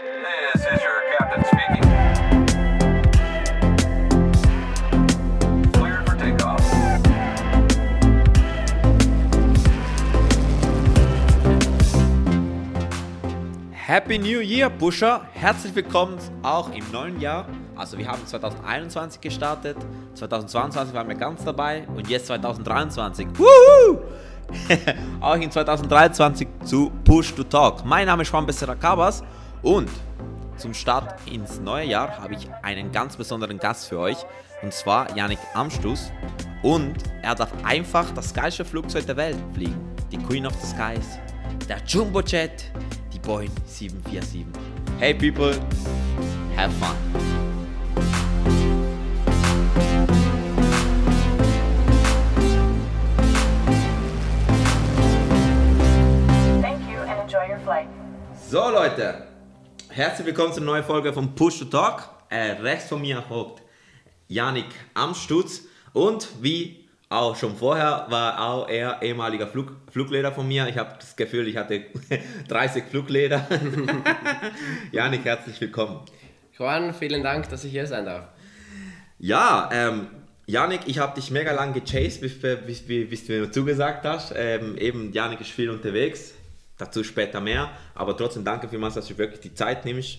This is your captain speaking. Cleared for takeoff. Happy New Year, Pusher! Herzlich willkommen auch im neuen Jahr. Also wir haben 2021 gestartet, 2022 waren wir ganz dabei und jetzt 2023. Woohoo! auch in 2023 zu Push to Talk. Mein Name ist Juan Becerra Cabas und zum Start ins neue Jahr habe ich einen ganz besonderen Gast für euch und zwar Yannick Amstuss und er darf einfach das geilste Flugzeug der Welt fliegen, die Queen of the Skies, der Jumbo Jet, die Boeing 747. Hey people, have fun! So Leute, herzlich willkommen zur neuen Folge von Push to Talk. Äh, rechts von mir hockt Yannick Amstutz und wie auch schon vorher war auch er ehemaliger Flug, Fluglehrer von mir. Ich habe das Gefühl, ich hatte 30 Fluglehrer. Yannick, herzlich willkommen. Juan, vielen Dank, dass ich hier sein darf. Ja, ähm, Janik, ich habe dich mega lang gechased, bis, bis, bis, bis du mir zugesagt hast. Ähm, eben, Janik ist viel unterwegs, dazu später mehr. Aber trotzdem danke vielmals, dass du wirklich die Zeit nimmst,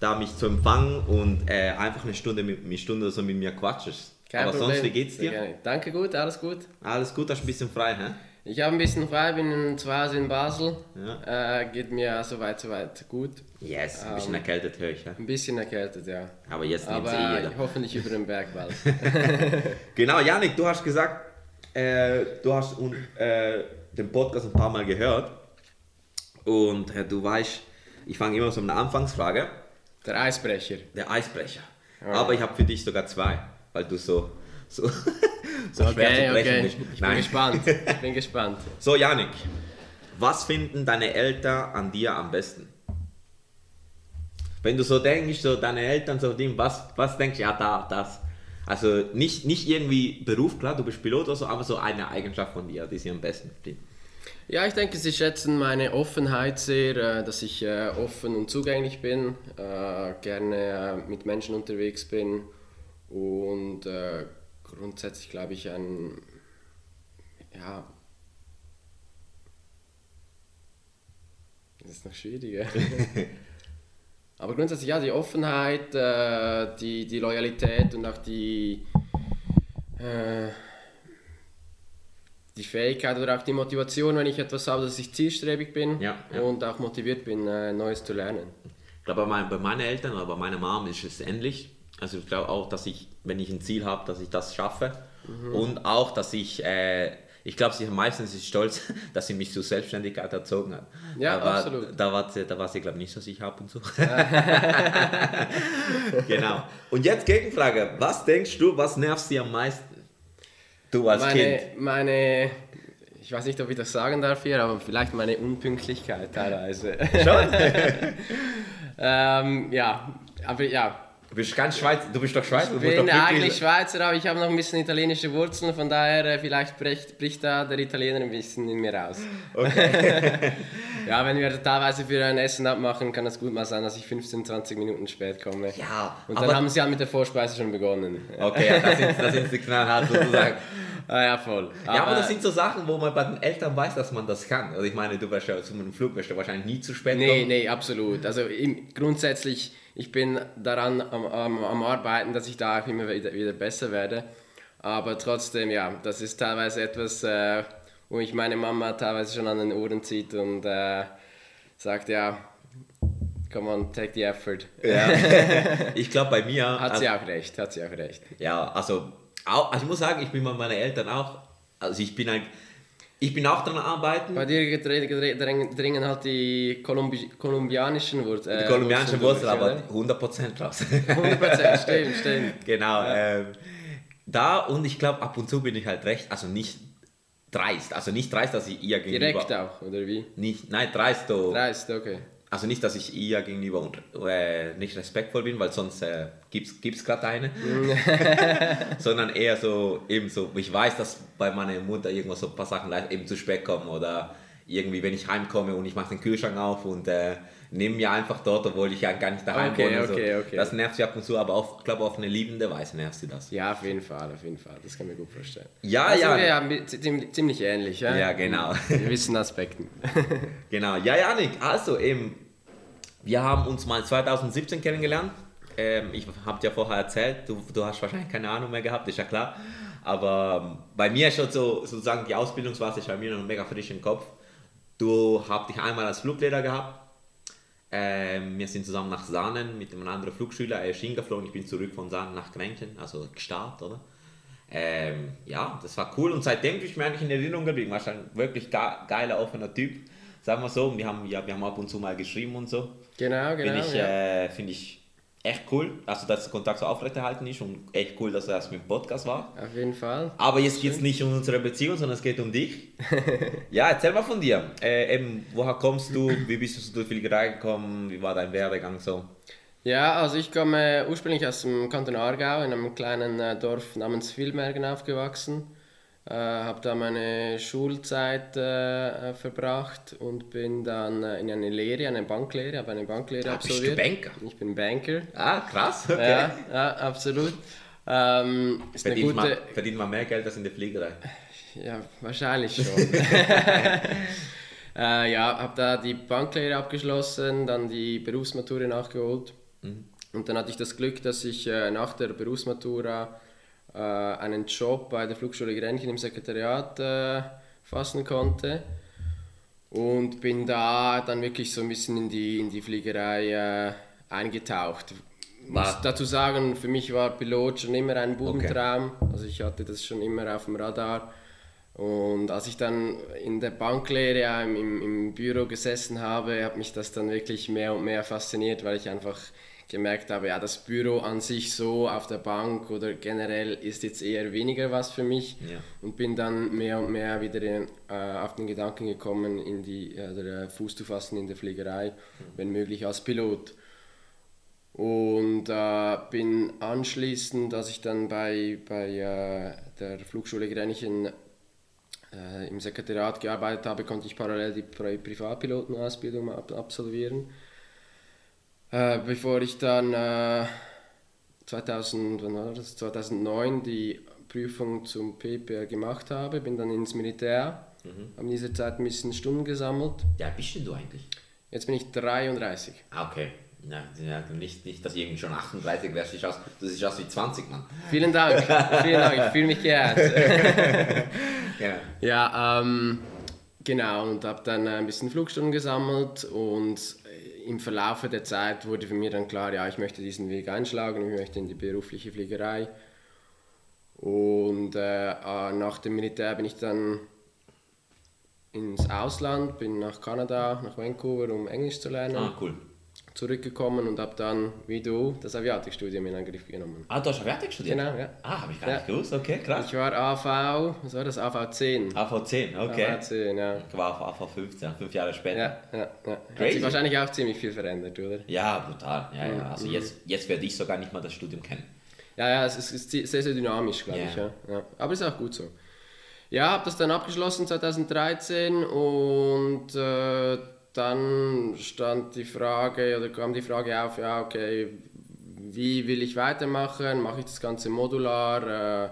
da mich zu empfangen und äh, einfach eine Stunde, mit, eine Stunde so mit mir quatschst. Kein Aber Problem. sonst, wie geht's dir? gerne. Danke, gut, alles gut. Alles gut, hast du ein bisschen frei, hä? Ich habe ein bisschen frei, bin zu Hause in Basel. Ja. Äh, geht mir soweit, soweit gut. Yes, ein bisschen Ähm, erkältet höre ich. Hä? Ein bisschen erkältet, ja. Aber jetzt nimmt sie eh jeder. hoffentlich über den Berg bald. Genau, Janik, du hast gesagt, äh, du hast äh, den Podcast ein paar Mal gehört und äh, du weißt, ich fange immer so mit einer Anfangsfrage, Der Eisbrecher. der Eisbrecher. Aber ich habe für dich sogar zwei, weil du so, so, so schwer Okay, zu brechen okay. bist. Ich bin gespannt. Ich bin gespannt. So, Janik, was finden deine Eltern an dir am besten? Wenn du so denkst, so deine Eltern, so dem, was, was denkst du, ja, da, das. Also nicht, nicht irgendwie Beruf, klar, du bist Pilot oder so, aber so eine Eigenschaft von dir, die sie am besten finden. Ja, ich denke, sie schätzen meine Offenheit sehr, äh, dass ich äh, offen und zugänglich bin, äh, gerne mit Menschen unterwegs bin und grundsätzlich glaube ich ein, ja, das ist noch schwieriger. Aber grundsätzlich ja, die Offenheit, die, die Loyalität und auch die, äh, die Fähigkeit oder auch die Motivation, wenn ich etwas habe, dass ich zielstrebig bin Ja, ja. und auch motiviert bin, äh, Neues zu lernen. Ich glaube, bei, mein, bei meinen Eltern oder bei meiner Mom ist es ähnlich. Also ich glaube auch, dass ich, wenn ich ein Ziel habe, dass ich das schaffe. Mhm. Und auch, dass ich, äh, ich glaube, sie meistens ist stolz, dass sie mich zur Selbstständigkeit erzogen hat. Ja, da war, absolut. Da war sie, da war sie glaube ich, nicht so sicher ab und zu. genau. Und jetzt Gegenfrage. Was denkst du, was nervt sie am meisten? Du als meine, Kind. meine, ich weiß nicht, ob ich das sagen darf hier, aber vielleicht meine Unpünktlichkeit teilweise. Schon? ähm, ja, aber ja, Du bist ganz Schweiz, du bist doch Schweizer. ich du musst doch bin eigentlich Schweizer, aber ich habe noch ein bisschen italienische Wurzeln, von daher äh, vielleicht bricht, bricht da der Italiener ein bisschen in mir raus. ja, wenn wir teilweise für ein Essen abmachen, kann es gut mal sein, dass ich 15, 20 Minuten spät komme. Ja, Und dann aber- haben sie halt mit der Vorspeise schon begonnen. Okay, ja, das sind, das sind die knallhart sozusagen. Ah, ja, voll. Ja, aber das sind so Sachen, wo man bei den Eltern weiß, dass man das kann. Also ich meine, du wirst ja zu einem Flug wirst du wahrscheinlich nie zu spät Nee, kommen. nee, absolut. Also im, grundsätzlich, ich bin daran am, am, am Arbeiten, dass ich da auch immer wieder, wieder besser werde. Aber trotzdem, ja, das ist teilweise etwas, äh, wo mich meine Mama teilweise schon an den Ohren zieht und äh, sagt, ja, come on, take the effort. Ja. ich glaube bei mir. Hat also, sie auch recht, hat sie auch recht. Ja, also, auch, also ich muss sagen, ich bin bei meinen Eltern auch. Also ich bin ein, ich bin auch dran am arbeiten. Bei dir dringen, halt die Kolumbi kolumbianischen Wurzeln. die kolumbianischen Wurzeln, aber durch, 100% raus. oder? 100%, stimmt, stimmt. genau. Ähm, da und ich glaube, ab und zu bin ich halt recht, also nicht dreist. Also nicht dreist, dass ich ihr gegenüber. Direkt auch, oder wie? Nicht, nein, dreist. So, Dreist, okay. Also nicht, dass ich ihr gegenüber un- äh, nicht respektvoll bin, weil sonst äh, gibt es gerade eine. Sondern eher so, eben so, ich weiß, dass bei meiner Mutter irgendwo so ein paar Sachen leicht eben zu spät kommen oder irgendwie, wenn ich heimkomme und ich mache den Kühlschrank auf und äh, nehme mir einfach dort, obwohl ich ja gar nicht daheim Okay, wohne. so. okay, okay. Das nervt sie ab und zu, aber ich glaube, auf eine liebende Weise nervt sie das. Ja, auf jeden Fall, auf jeden Fall. Das kann ich mir gut vorstellen. Ja, also, ja. wir haben ziemlich, ähnlich, ja? Ja, genau. In gewissen Aspekten. Genau, ja, Janik, also eben, wir haben uns mal 2017 kennengelernt. Ähm, ich habe dir vorher erzählt, du, du hast wahrscheinlich keine Ahnung mehr gehabt, ist ja klar. Aber ähm, bei mir ist schon so, sozusagen die Ausbildungsphase ist bei mir noch mega frisch im Kopf. Du hast dich einmal als Fluglehrer gehabt. Ähm, wir sind zusammen nach Sahnen mit einem anderen Flugschüler. Er ist hingeflogen, ich bin zurück von Sahnen nach Grenchen, also gestartet, oder? Ähm, ja, das war cool und seitdem ist mir eigentlich in Erinnerung geblieben. Warst ein wirklich ge geiler, offener Typ, sagen wir so. Und wir haben, ja, wir haben ab und zu mal geschrieben und so. Genau, genau. Finde ich, ja. äh, find ich echt cool, also dass der Kontakt so aufrechterhalten ist und echt cool, dass das mit dem Podcast war. Auf jeden Fall. Aber jetzt geht es nicht um unsere Beziehung, sondern es geht um dich. ja, erzähl mal von dir. Äh, eben, woher kommst du? Wie bist du zur Fliegerei gekommen? Wie war dein Werdegang so? Ja, also ich komme ursprünglich aus dem Kanton Aargau, in einem kleinen äh, Dorf namens Vilmergen aufgewachsen. Äh, habe da meine Schulzeit äh, äh, verbracht und bin dann äh, in eine Lehre, eine Banklehre, habe eine Banklehre Ah, bist du absolviert. Banker? Ich bin Banker. Ah, krass, okay. Ja, ja, absolut. Ähm, ist eine Verdient, gute, man, verdient man mehr Geld als in der Fliegerei? ja, wahrscheinlich schon. äh, ja, habe da die Banklehre abgeschlossen, dann die Berufsmatura nachgeholt. Und dann hatte ich das Glück, dass ich äh, nach der Berufsmatura einen Job bei der Flugschule Grenchen im Sekretariat äh, fassen konnte. Und bin da dann wirklich so ein bisschen in die, in die Fliegerei äh, eingetaucht. Ich muss dazu sagen, für mich war Pilot schon immer ein Bubentraum. Also ich hatte das schon immer auf dem Radar. Und als ich dann in der Banklehre im, im Büro gesessen habe, hat mich das dann wirklich mehr und mehr fasziniert, weil ich einfach gemerkt habe, ja, das Büro an sich so auf der Bank oder generell ist jetzt eher weniger was für mich Ja. und bin dann mehr und mehr wieder in, äh, auf den Gedanken gekommen, in die, äh, äh, Fuß zu fassen in der Fliegerei, wenn möglich als Pilot. Und äh, bin anschließend, als ich dann bei, bei äh, der Flugschule Grenchen äh, im Sekretariat gearbeitet habe, konnte ich parallel die Pri Privatpilotenausbildung ab absolvieren. Äh, bevor ich dann äh, 2000, wann war das? 2009 die Prüfung zum PPR gemacht habe, bin dann ins Militär, habe in dieser Zeit ein bisschen Stunden gesammelt. Ja, bist du eigentlich? Jetzt bin ich 33. Ah, okay. Ja, ja, nicht, nicht, dass ich irgendwie schon 38 wärst. Du siehst aus, wie 20, Mann. Vielen Dank, vielen Dank, ich fühle mich geehrt. Genau. Ja, ähm, genau, und habe dann ein bisschen Flugstunden gesammelt und im Verlauf der Zeit wurde für mich dann klar, ja, ich möchte diesen Weg einschlagen, ich möchte in die berufliche Fliegerei. Und äh, äh, nach dem Militär bin ich dann ins Ausland, bin nach Kanada, nach Vancouver, um Englisch zu lernen, Ah, cool. Zurückgekommen und habe dann, wie du, das Aviatikstudium in Angriff genommen. Ah, du hast fertig studiert? Genau, ja. Ah, habe ich gar Ja. nicht gewusst. Okay, krass. Ich war AV, was war das, AV10. AV10, okay. AV10, ja. Ich war auf AV15, fünf Jahre später. Ja, ja, ja. Hat Crazy. sich wahrscheinlich auch ziemlich viel verändert, oder? Ja, brutal. Ja, Mhm. ja. Also jetzt, jetzt werde ich sogar nicht mal das Studium kennen. Ja, ja, es ist- sehr, sehr dynamisch, glaube Ja. ich. Ja. Ja. Aber ist auch gut so. Ja, habe das dann abgeschlossen 2013 und äh, dann stand die Frage oder kam die Frage auf, ja, okay, wie will ich weitermachen? Mache ich das Ganze modular, äh,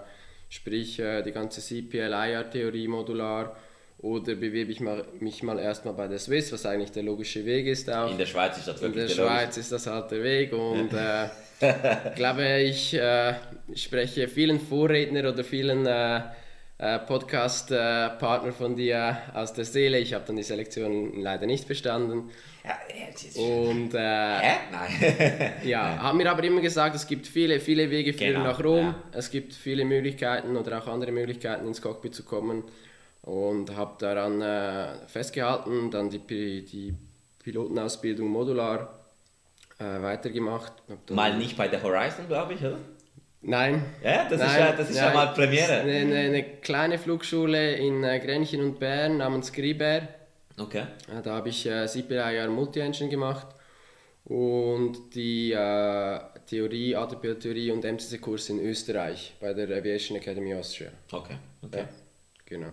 sprich äh, die ganze CPL-IR-Theorie modular oder bewirbe ich mal, mich mal erstmal bei der Swiss, was eigentlich der logische Weg ist auch. In der Schweiz ist das In wirklich der der Schweiz ist das halt der Weg und äh, ich glaube, ich äh, spreche vielen Vorredner oder vielen äh, Podcast-Partner von dir aus der Seele. Ich habe dann die Selektion leider nicht bestanden Ja, und äh, Hä? Nein. ja, haben mir aber immer gesagt, es gibt viele, viele Wege führen Genau, nach Rom. ja. Es gibt viele Möglichkeiten oder auch andere Möglichkeiten ins Cockpit zu kommen und habe daran äh, festgehalten, dann die, die Pilotenausbildung modular äh, weitergemacht. Mal nicht bei der Horizon, glaube ich, oder? Nein. Ja, das ist Nein, ja, das ist ja nein. mal Premiere. Eine, eine, eine kleine Flugschule in äh, Grenchen und Bern namens Griber. Okay. Ja, da habe ich äh, CPIR Multi-Engine gemacht und die äh, Theorie, ATPL-Theorie und MCC-Kurs in Österreich bei der Aviation Academy Austria. Okay. okay. Ja, genau.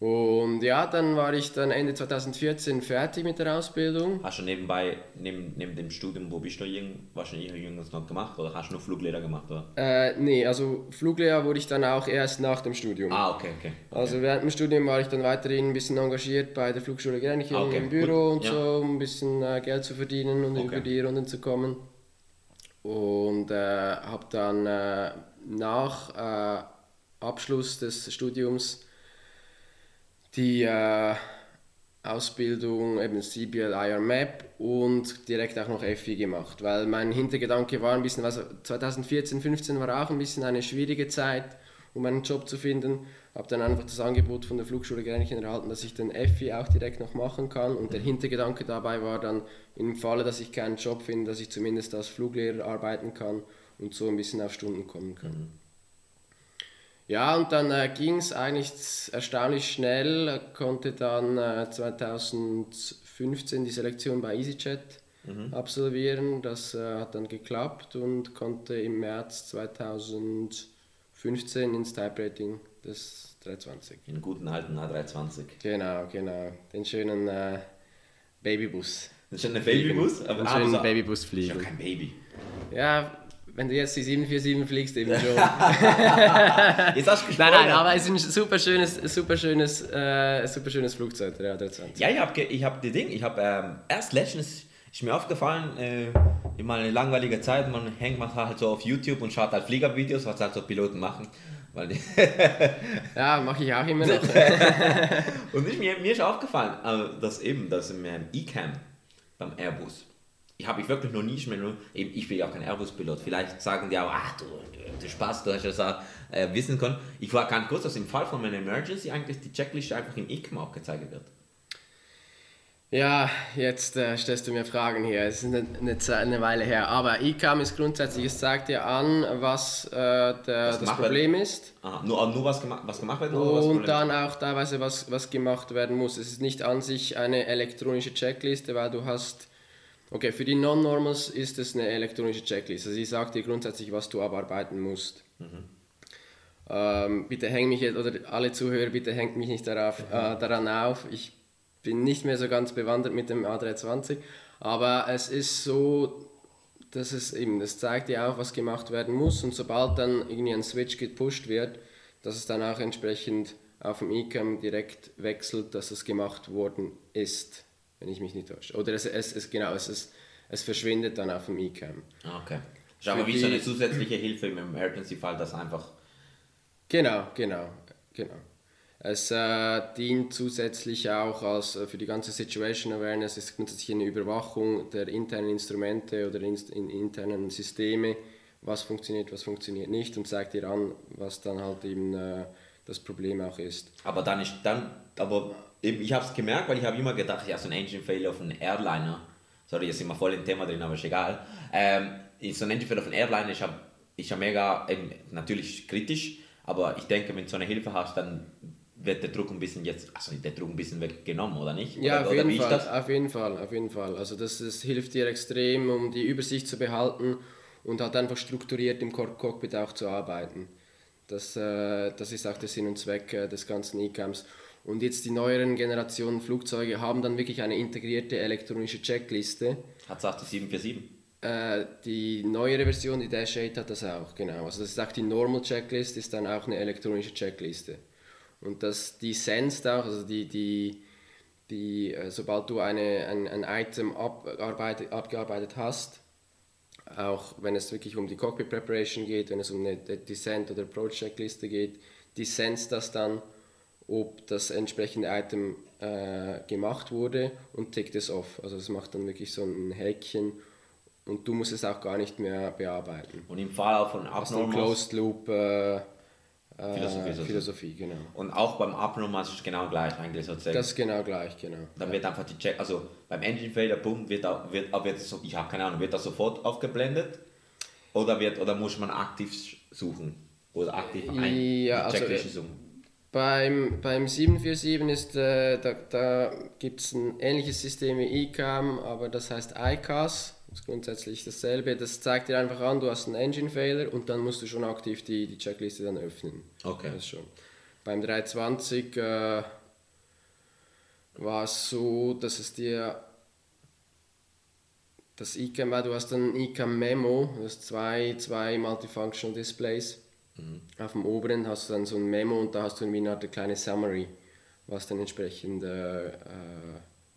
Und ja, dann war ich dann Ende 2014 fertig mit der Ausbildung. Hast du nebenbei, neben, neben dem Studium, wo bist du irgend, wahrscheinlich irgendwas noch gemacht oder hast du nur Fluglehrer gemacht? Oder? Äh, nee, also Fluglehrer wurde ich dann auch erst nach dem Studium. Ah, okay, okay. okay. Also während dem Studium war ich dann weiterhin ein bisschen engagiert bei der Flugschule Grenchen Ah, Okay, im Büro gut, und ja. so, um ein bisschen äh, Geld zu verdienen und Okay. über die Runden zu kommen. Und äh, habe dann äh, nach äh, Abschluss des Studiums die äh, Ausbildung eben CBL IR Map und direkt auch noch FI gemacht, weil mein Hintergedanke war ein bisschen, also 2014, 15 war auch ein bisschen eine schwierige Zeit, um einen Job zu finden. Habe dann einfach das Angebot von der Flugschule Grenchen erhalten, dass ich den FI auch direkt noch machen kann und der Hintergedanke dabei war dann im Falle, dass ich keinen Job finde, dass ich zumindest als Fluglehrer arbeiten kann und so ein bisschen auf Stunden kommen kann. Ja, und dann äh, ging es eigentlich erstaunlich schnell, konnte dann äh, 2015 die Selektion bei EasyJet absolvieren. Das äh, hat dann geklappt und konnte im März 2015 ins Type Rating des 320. In guten alten A320. Genau, genau. Den schönen äh, Babybus. Schon ein Babybus? Den Aber schönen aber- Babybus ist ja fliegen. kein Baby. Ja, wenn du jetzt die 747 fliegst, eben schon. Jetzt hast du Nein, gespoilert. nein, aber es ist ein super schönes, super schönes, äh, super schönes Flugzeug, der A320. Ja, ich habe ich hab die Ding, ich habe ähm, erst letztens ist mir aufgefallen, äh, in meiner langweiligen Zeit, man hängt man halt so auf YouTube und schaut halt Fliegervideos, was halt so Piloten machen. Weil Ja, mache ich auch immer noch. und ich, mir, mir ist aufgefallen, äh, dass eben das im E-Cam beim Airbus, habe ich wirklich noch nie eben, ich bin ja auch kein Airbus-Pilot, vielleicht sagen die auch, ach du, du, du Spaß, du hast das auch äh, wissen können. Ich war nicht kurz, dass im Fall von einer Emergency eigentlich die Checkliste einfach im E-Cam aufgezeigt wird. Ja, jetzt äh, stellst du mir Fragen hier. Es ist eine, eine, Weile her. Aber ICAM ist grundsätzlich, es zeigt dir an, was äh, der, das gemacht Problem ist. Aha, nur, nur was, gema was gemacht wird? oder was Und dann auch teilweise, was, was gemacht werden muss. Es ist nicht an sich eine elektronische Checkliste, weil du hast, okay, für die Non-Normals ist es eine elektronische Checkliste. Also sie sagt dir grundsätzlich, was du abarbeiten musst. Ähm, bitte häng mich jetzt, oder alle Zuhörer, bitte hängt mich nicht darauf, äh, daran auf. Ich bin nicht mehr so ganz bewandert mit dem A320, aber es ist so, dass es eben, das zeigt dir auch, was gemacht werden muss und sobald dann irgendwie ein Switch gepusht wird, dass es dann auch entsprechend auf dem eCam direkt wechselt, dass es gemacht worden ist, wenn ich mich nicht täusche. Oder es, es, es genau, es, es, es verschwindet dann auf dem eCam. Ah, okay. Ist aber wie so eine zusätzliche Hilfe im Emergency-Fall, dass einfach. Genau, genau, genau. Es äh, dient zusätzlich auch als, äh, für die ganze Situation Awareness, es ist grundsätzlich eine Überwachung der internen Instrumente oder inst in internen Systeme, was funktioniert, was funktioniert nicht und zeigt dir an, was dann halt eben äh, das Problem auch ist. Aber dann ist dann. Aber eben, ich habe es gemerkt, weil ich habe immer gedacht, ja, so ein Engine Failure auf einem Airliner. Sorry, jetzt sind wir voll im Thema drin, aber ist egal. Ähm, so ein Engine Failure auf einem Airliner ist ja, ist ja mega, eben, natürlich kritisch, aber ich denke, wenn du so eine Hilfe hast, dann wird der Druck ein bisschen jetzt, also der Druck ein bisschen weggenommen, oder nicht? Ja, oder, auf jeden Fall, das? auf jeden Fall, auf jeden Fall. Also das, das hilft dir extrem, um die Übersicht zu behalten und halt einfach strukturiert im Cock- Cockpit auch zu arbeiten. Das, äh, das ist auch der Sinn und Zweck äh, des ganzen E-Cams. Und jetzt die neueren Generationen Flugzeuge haben dann wirklich eine integrierte elektronische Checkliste. Hat es auch die 747? Äh, die neuere Version, die Dash 8 hat das auch, genau. Also das ist auch die Normal Checklist, ist dann auch eine elektronische Checkliste. Und das, die sensed auch, also die, die, die, äh, sobald du eine, ein, ein Item abarbeitet, abgearbeitet hast, auch wenn es wirklich um die Cockpit Preparation geht, wenn es um eine Descent- oder Approach-Checkliste geht, die senst das dann, ob das entsprechende Item äh, gemacht wurde und tickt es off. Also es macht dann wirklich so ein Häkchen und du musst es auch gar nicht mehr bearbeiten. Und im Fall auch von Abnormals. Closed Loop äh, äh, Philosophie, also. Philosophie, genau. Und auch beim Abnormals ist es genau gleich eigentlich sozusagen. Das ist genau gleich, genau. Dann wird einfach die Check, also beim Engine Failure, boom, wird, auch, wird, auch- wird so, ich habe keine Ahnung, wird das sofort aufgeblendet? Oder, wird, oder muss man aktiv suchen? Oder aktiv ein, Ja, die also, suchen? Beim, beim 747 ist, äh, da, da gibt es ein ähnliches System wie ICAM, aber das heißt ICAS. Das ist grundsätzlich dasselbe. Das zeigt dir einfach an, du hast einen Engine Failure und dann musst du schon aktiv die, die Checkliste dann öffnen. Okay. Das schon. Beim 320 äh, war es so, dass es dir das iCam war, du hast ein iCam Memo, du hast zwei, zwei Multifunctional Displays. Auf dem oberen hast du dann so ein Memo und da hast du wie eine Art kleine Summary, was dann entsprechend äh, äh,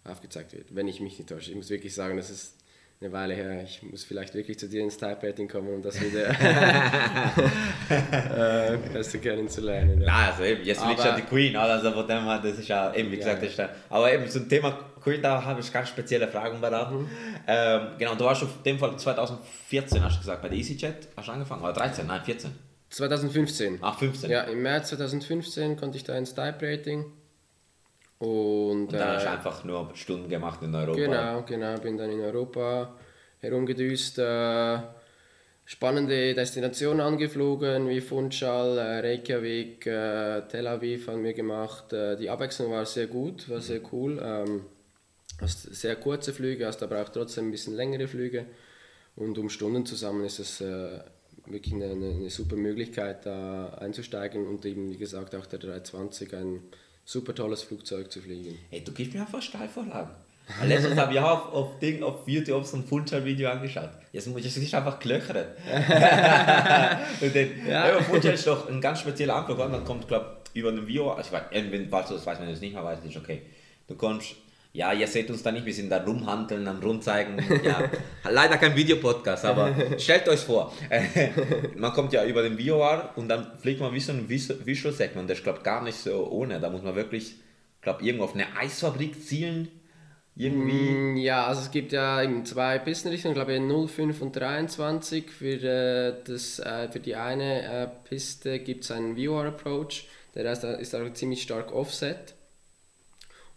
aufgezeigt wird, wenn ich mich nicht täusche. Ich muss wirklich sagen, das ist eine Weile her. Ich muss vielleicht wirklich zu dir ins Type-Rating kommen, um das wieder äh, besser kennenzulernen. Ja. Nein, also eben, jetzt liegt ja die Queen, also von dem her, das ist ja eben, wie gesagt, Ja, ja, aber eben zum Thema Queen, da habe ich ganz spezielle Fragen beraten. Mhm. Ähm, genau, du warst auf dem Fall 2014, hast du gesagt, bei der EasyJet hast du angefangen, oder 13, nein, 14, 2015. ach 15. Ja, im März 2015 konnte ich da ins Type-Rating. Und, Und dann hast du äh, einfach nur Stunden gemacht in Europa. Genau, genau, bin dann in Europa herumgedüst, äh, spannende Destinationen angeflogen, wie Funchal, äh, Reykjavik, äh, Tel Aviv haben wir gemacht. Äh, die Abwechslung war sehr gut, war sehr cool. Ähm, hast sehr kurze Flüge, hast aber auch trotzdem ein bisschen längere Flüge. Und um Stunden zusammen ist es äh, wirklich eine, eine, super Möglichkeit, da einzusteigen und eben, wie gesagt, auch der 320 ein super tolles Flugzeug zu fliegen. Hey, du gibst mir einfach Steilvorlagen. Weil Letztens habe ich auch auf, auf, Ding, auf YouTube so ein Funchal-Video angeschaut. Jetzt muss ich es einfach klöchern. und den, ja. ja, Funchal ist doch ein ganz spezieller Anflug. und Dann kommt, glaube über den Video, also ich weiß, wenn, falls du das weißt, wenn du es nicht mehr weißt, ist okay. Du kommst, ja, ihr seht uns da nicht, wir sind da rumhandeln, am rumzeigen. Ja, leider kein Videopodcast, aber stellt euch vor, man kommt ja über den VOR und dann fliegt man wie so ein Vis- Visual Segment. Das ist, glaube gar nicht so ohne. Da muss man wirklich, glaube irgendwo auf eine Eisfabrik zielen. Irgendwie. Mm, Ja, also es gibt ja eben zwei Pistenrichtungen, ich glaube 05 und 23. Für, äh, das, äh, für die eine äh, Piste gibt es einen VR Approach, der ist, ist auch ziemlich stark Offset.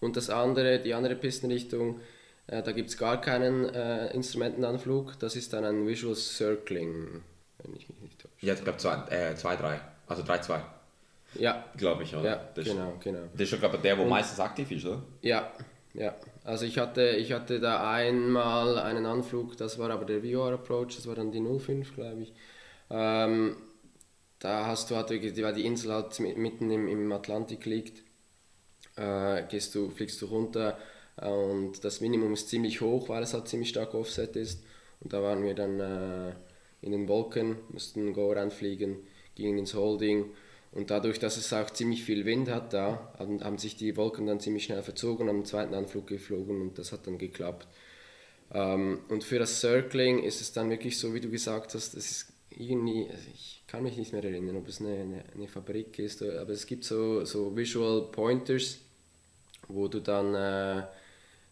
Und das andere, die andere Pistenrichtung, äh, da gibt es gar keinen äh, Instrumentenanflug, das ist dann ein Visual Circling, wenn ich mich nicht täusche. Ja, ich glaube 2, äh, 2, 3. Also 3, 2, Ja, glaube ich, oder? ja, das, genau, genau. Das ist schon, glaube ich, der, wo meistens aktiv ist, oder? Ja, ja. Also ich hatte, ich hatte da einmal einen Anflug, das war aber der VR Approach, das war dann die 05, glaube ich. Ähm, da hast du halt wirklich, weil die Insel halt mi- mitten im, im Atlantik liegt, gehst du, fliegst du runter äh, und das Minimum ist ziemlich hoch, weil es halt ziemlich stark Offset ist. Und da waren wir dann äh, in den Wolken, mussten Go ranfliegen, gingen ins Holding und dadurch, dass es auch ziemlich viel Wind hat da, haben, haben sich die Wolken dann ziemlich schnell verzogen, einen zweiten Anflug geflogen und das hat dann geklappt. Ähm, und für das Circling ist es dann wirklich so, wie du gesagt hast, das ist irgendwie, also ich kann mich nicht mehr erinnern, ob es eine, eine, eine Fabrik ist, aber es gibt so, so Visual Pointers, wo du dann äh,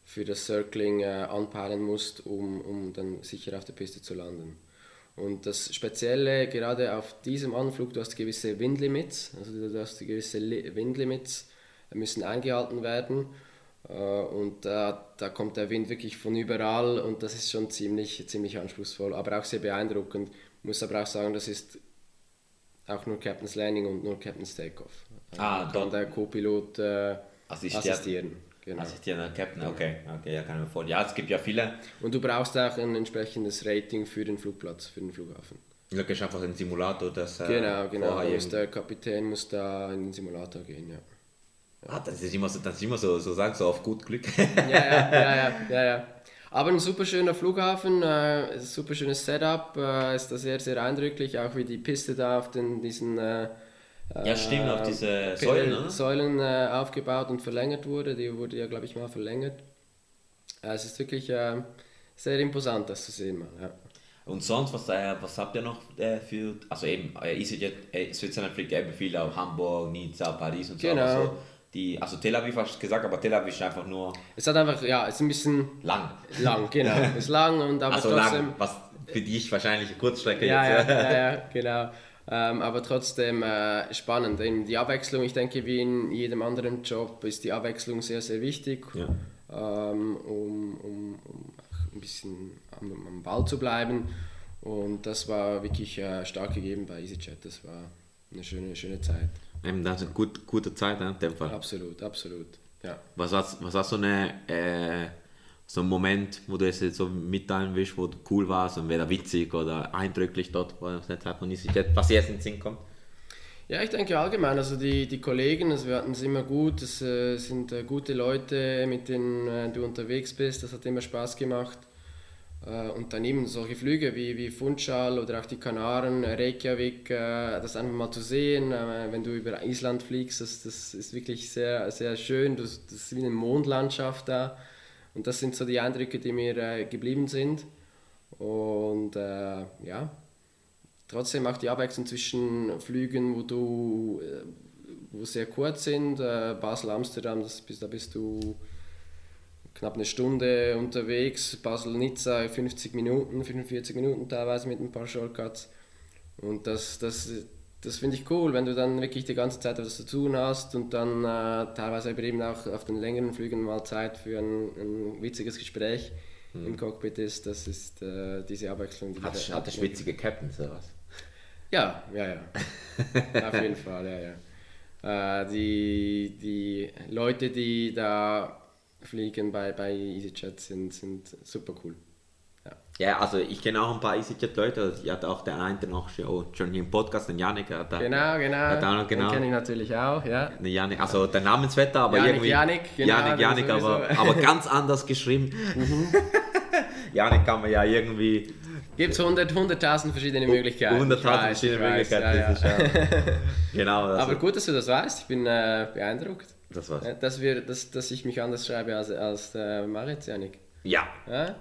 für das Circling äh, anpeilen musst, um, um dann sicher auf der Piste zu landen. Und das Spezielle gerade auf diesem Anflug, du hast gewisse Windlimits, also du hast gewisse Li- Windlimits, äh, müssen eingehalten werden. Äh, Und da, da kommt der Wind wirklich von überall und das ist schon ziemlich, ziemlich anspruchsvoll, aber auch sehr beeindruckend. Ich muss aber auch sagen, das ist auch nur Captain's Landing und nur Captain's Takeoff. Ah, kann dort- der Co-Pilot äh, Assistiert. assistieren. Genau. Assistierender Captain, okay. Okay, ja, kann ich mir vorstellen. Ja, es gibt ja viele. Und du brauchst auch ein entsprechendes Rating für den Flugplatz, für den Flughafen. Du ist einfach ein Simulator, das. äh, genau, genau. muss der Kapitän muss da in den Simulator gehen, ja. Ah, das ist immer so, das ist immer so, so sagen, so auf gut Glück. ja, ja, ja, ja, ja, ja. Aber ein super schöner Flughafen, äh, super schönes Setup, äh, ist da sehr, sehr eindrücklich, auch wie die Piste da auf den, diesen äh, Ja, stimmt, auf diese äh, Säulen, oder? Säulen äh, aufgebaut und verlängert wurde. Die wurde ja, glaube ich, mal verlängert. Äh, es ist wirklich sehr imposant, das zu sehen mal. Ja. Und sonst, was, äh, was habt ihr noch äh, für. Also eben, äh, EasyJet, äh, Switzerland fliegt eben viel auf Hamburg, Nizza, Paris und so. Genau. so die, also Tel Aviv hast du gesagt, aber Tel Aviv ist einfach nur Es hat einfach, ja, es ist ein bisschen lang. lang, genau. ist lang und aber Also trotzdem. lang, was für dich wahrscheinlich eine Kurzstrecke Ja, ja, jetzt. ja, ja, genau. Ähm, aber trotzdem äh, spannend. Eben die Abwechslung, ich denke, wie in jedem anderen Job ist die Abwechslung sehr, sehr wichtig, Ja. ähm, um, um, um ein bisschen am, am Ball zu bleiben. Und das war wirklich äh, stark gegeben bei EasyJet. Das war eine schöne, schöne Zeit. Eben, das ist eine gut, gute Zeit ne, in dem Fall. Absolut, absolut. Ja. Was hast, was hast so eine äh, so ein Moment, wo du es jetzt so mitteilen willst, wo du cool warst und entweder witzig oder eindrücklich dort, nicht was jetzt in den Sinn kommt? Ja, ich denke allgemein, also die, die Kollegen, also wir hatten es immer gut, es äh, sind äh, gute Leute, mit denen äh, du unterwegs bist, das hat immer Spaß gemacht. Und dann eben solche Flüge wie, wie Funchal oder auch die Kanaren, Reykjavik, das einfach mal zu sehen, wenn du über Island fliegst, das, das ist wirklich sehr, sehr schön, das, das ist wie eine Mondlandschaft da. Und das sind so die Eindrücke, die mir äh, geblieben sind. Und äh, ja, trotzdem auch die Abwechslung zwischen Flügen, wo du äh, wo sehr kurz sind, äh, Basel-Amsterdam, das bist- da bist du knapp eine Stunde unterwegs, Basel-Nizza 50 Minuten, 45 Minuten teilweise mit ein paar Shortcuts. Und das, das, das finde ich cool, wenn du dann wirklich die ganze Zeit etwas zu tun hast und dann äh, teilweise eben auch auf den längeren Flügen mal Zeit für ein, ein witziges Gespräch im Cockpit ist. Das ist äh, diese Abwechslung. Die Hat, hat der schwitzige Captains oder was? ja, ja, ja. Auf jeden Fall, ja, ja. Äh, die, die Leute, die da fliegen bei, bei EasyJet sind, sind super cool. Ja, also ich kenne auch ein paar EasyJet-Leute, also ich hatte auch der eine noch schon, hier im Podcast, den Janik. Hat da, Genau, genau. Hat auch noch, Den genau. kenne ich natürlich auch, ja. Den Janik, also der Namensvetter, aber Janik, irgendwie... Janik, genau, Janik, den Janik, aber. Mhm. aber ganz anders geschrieben. Janik kann man ja irgendwie... Gibt es 100 100.000 verschiedene Möglichkeiten. 100.000 Ich weiß, verschiedene Möglichkeiten. ja. ja- genau, also, Aber gut, dass du das weißt. Ich bin äh, beeindruckt, das war's. äh, dass, wir, dass, dass ich mich anders schreibe als, als äh, Marit, Janik. Ja, Ja?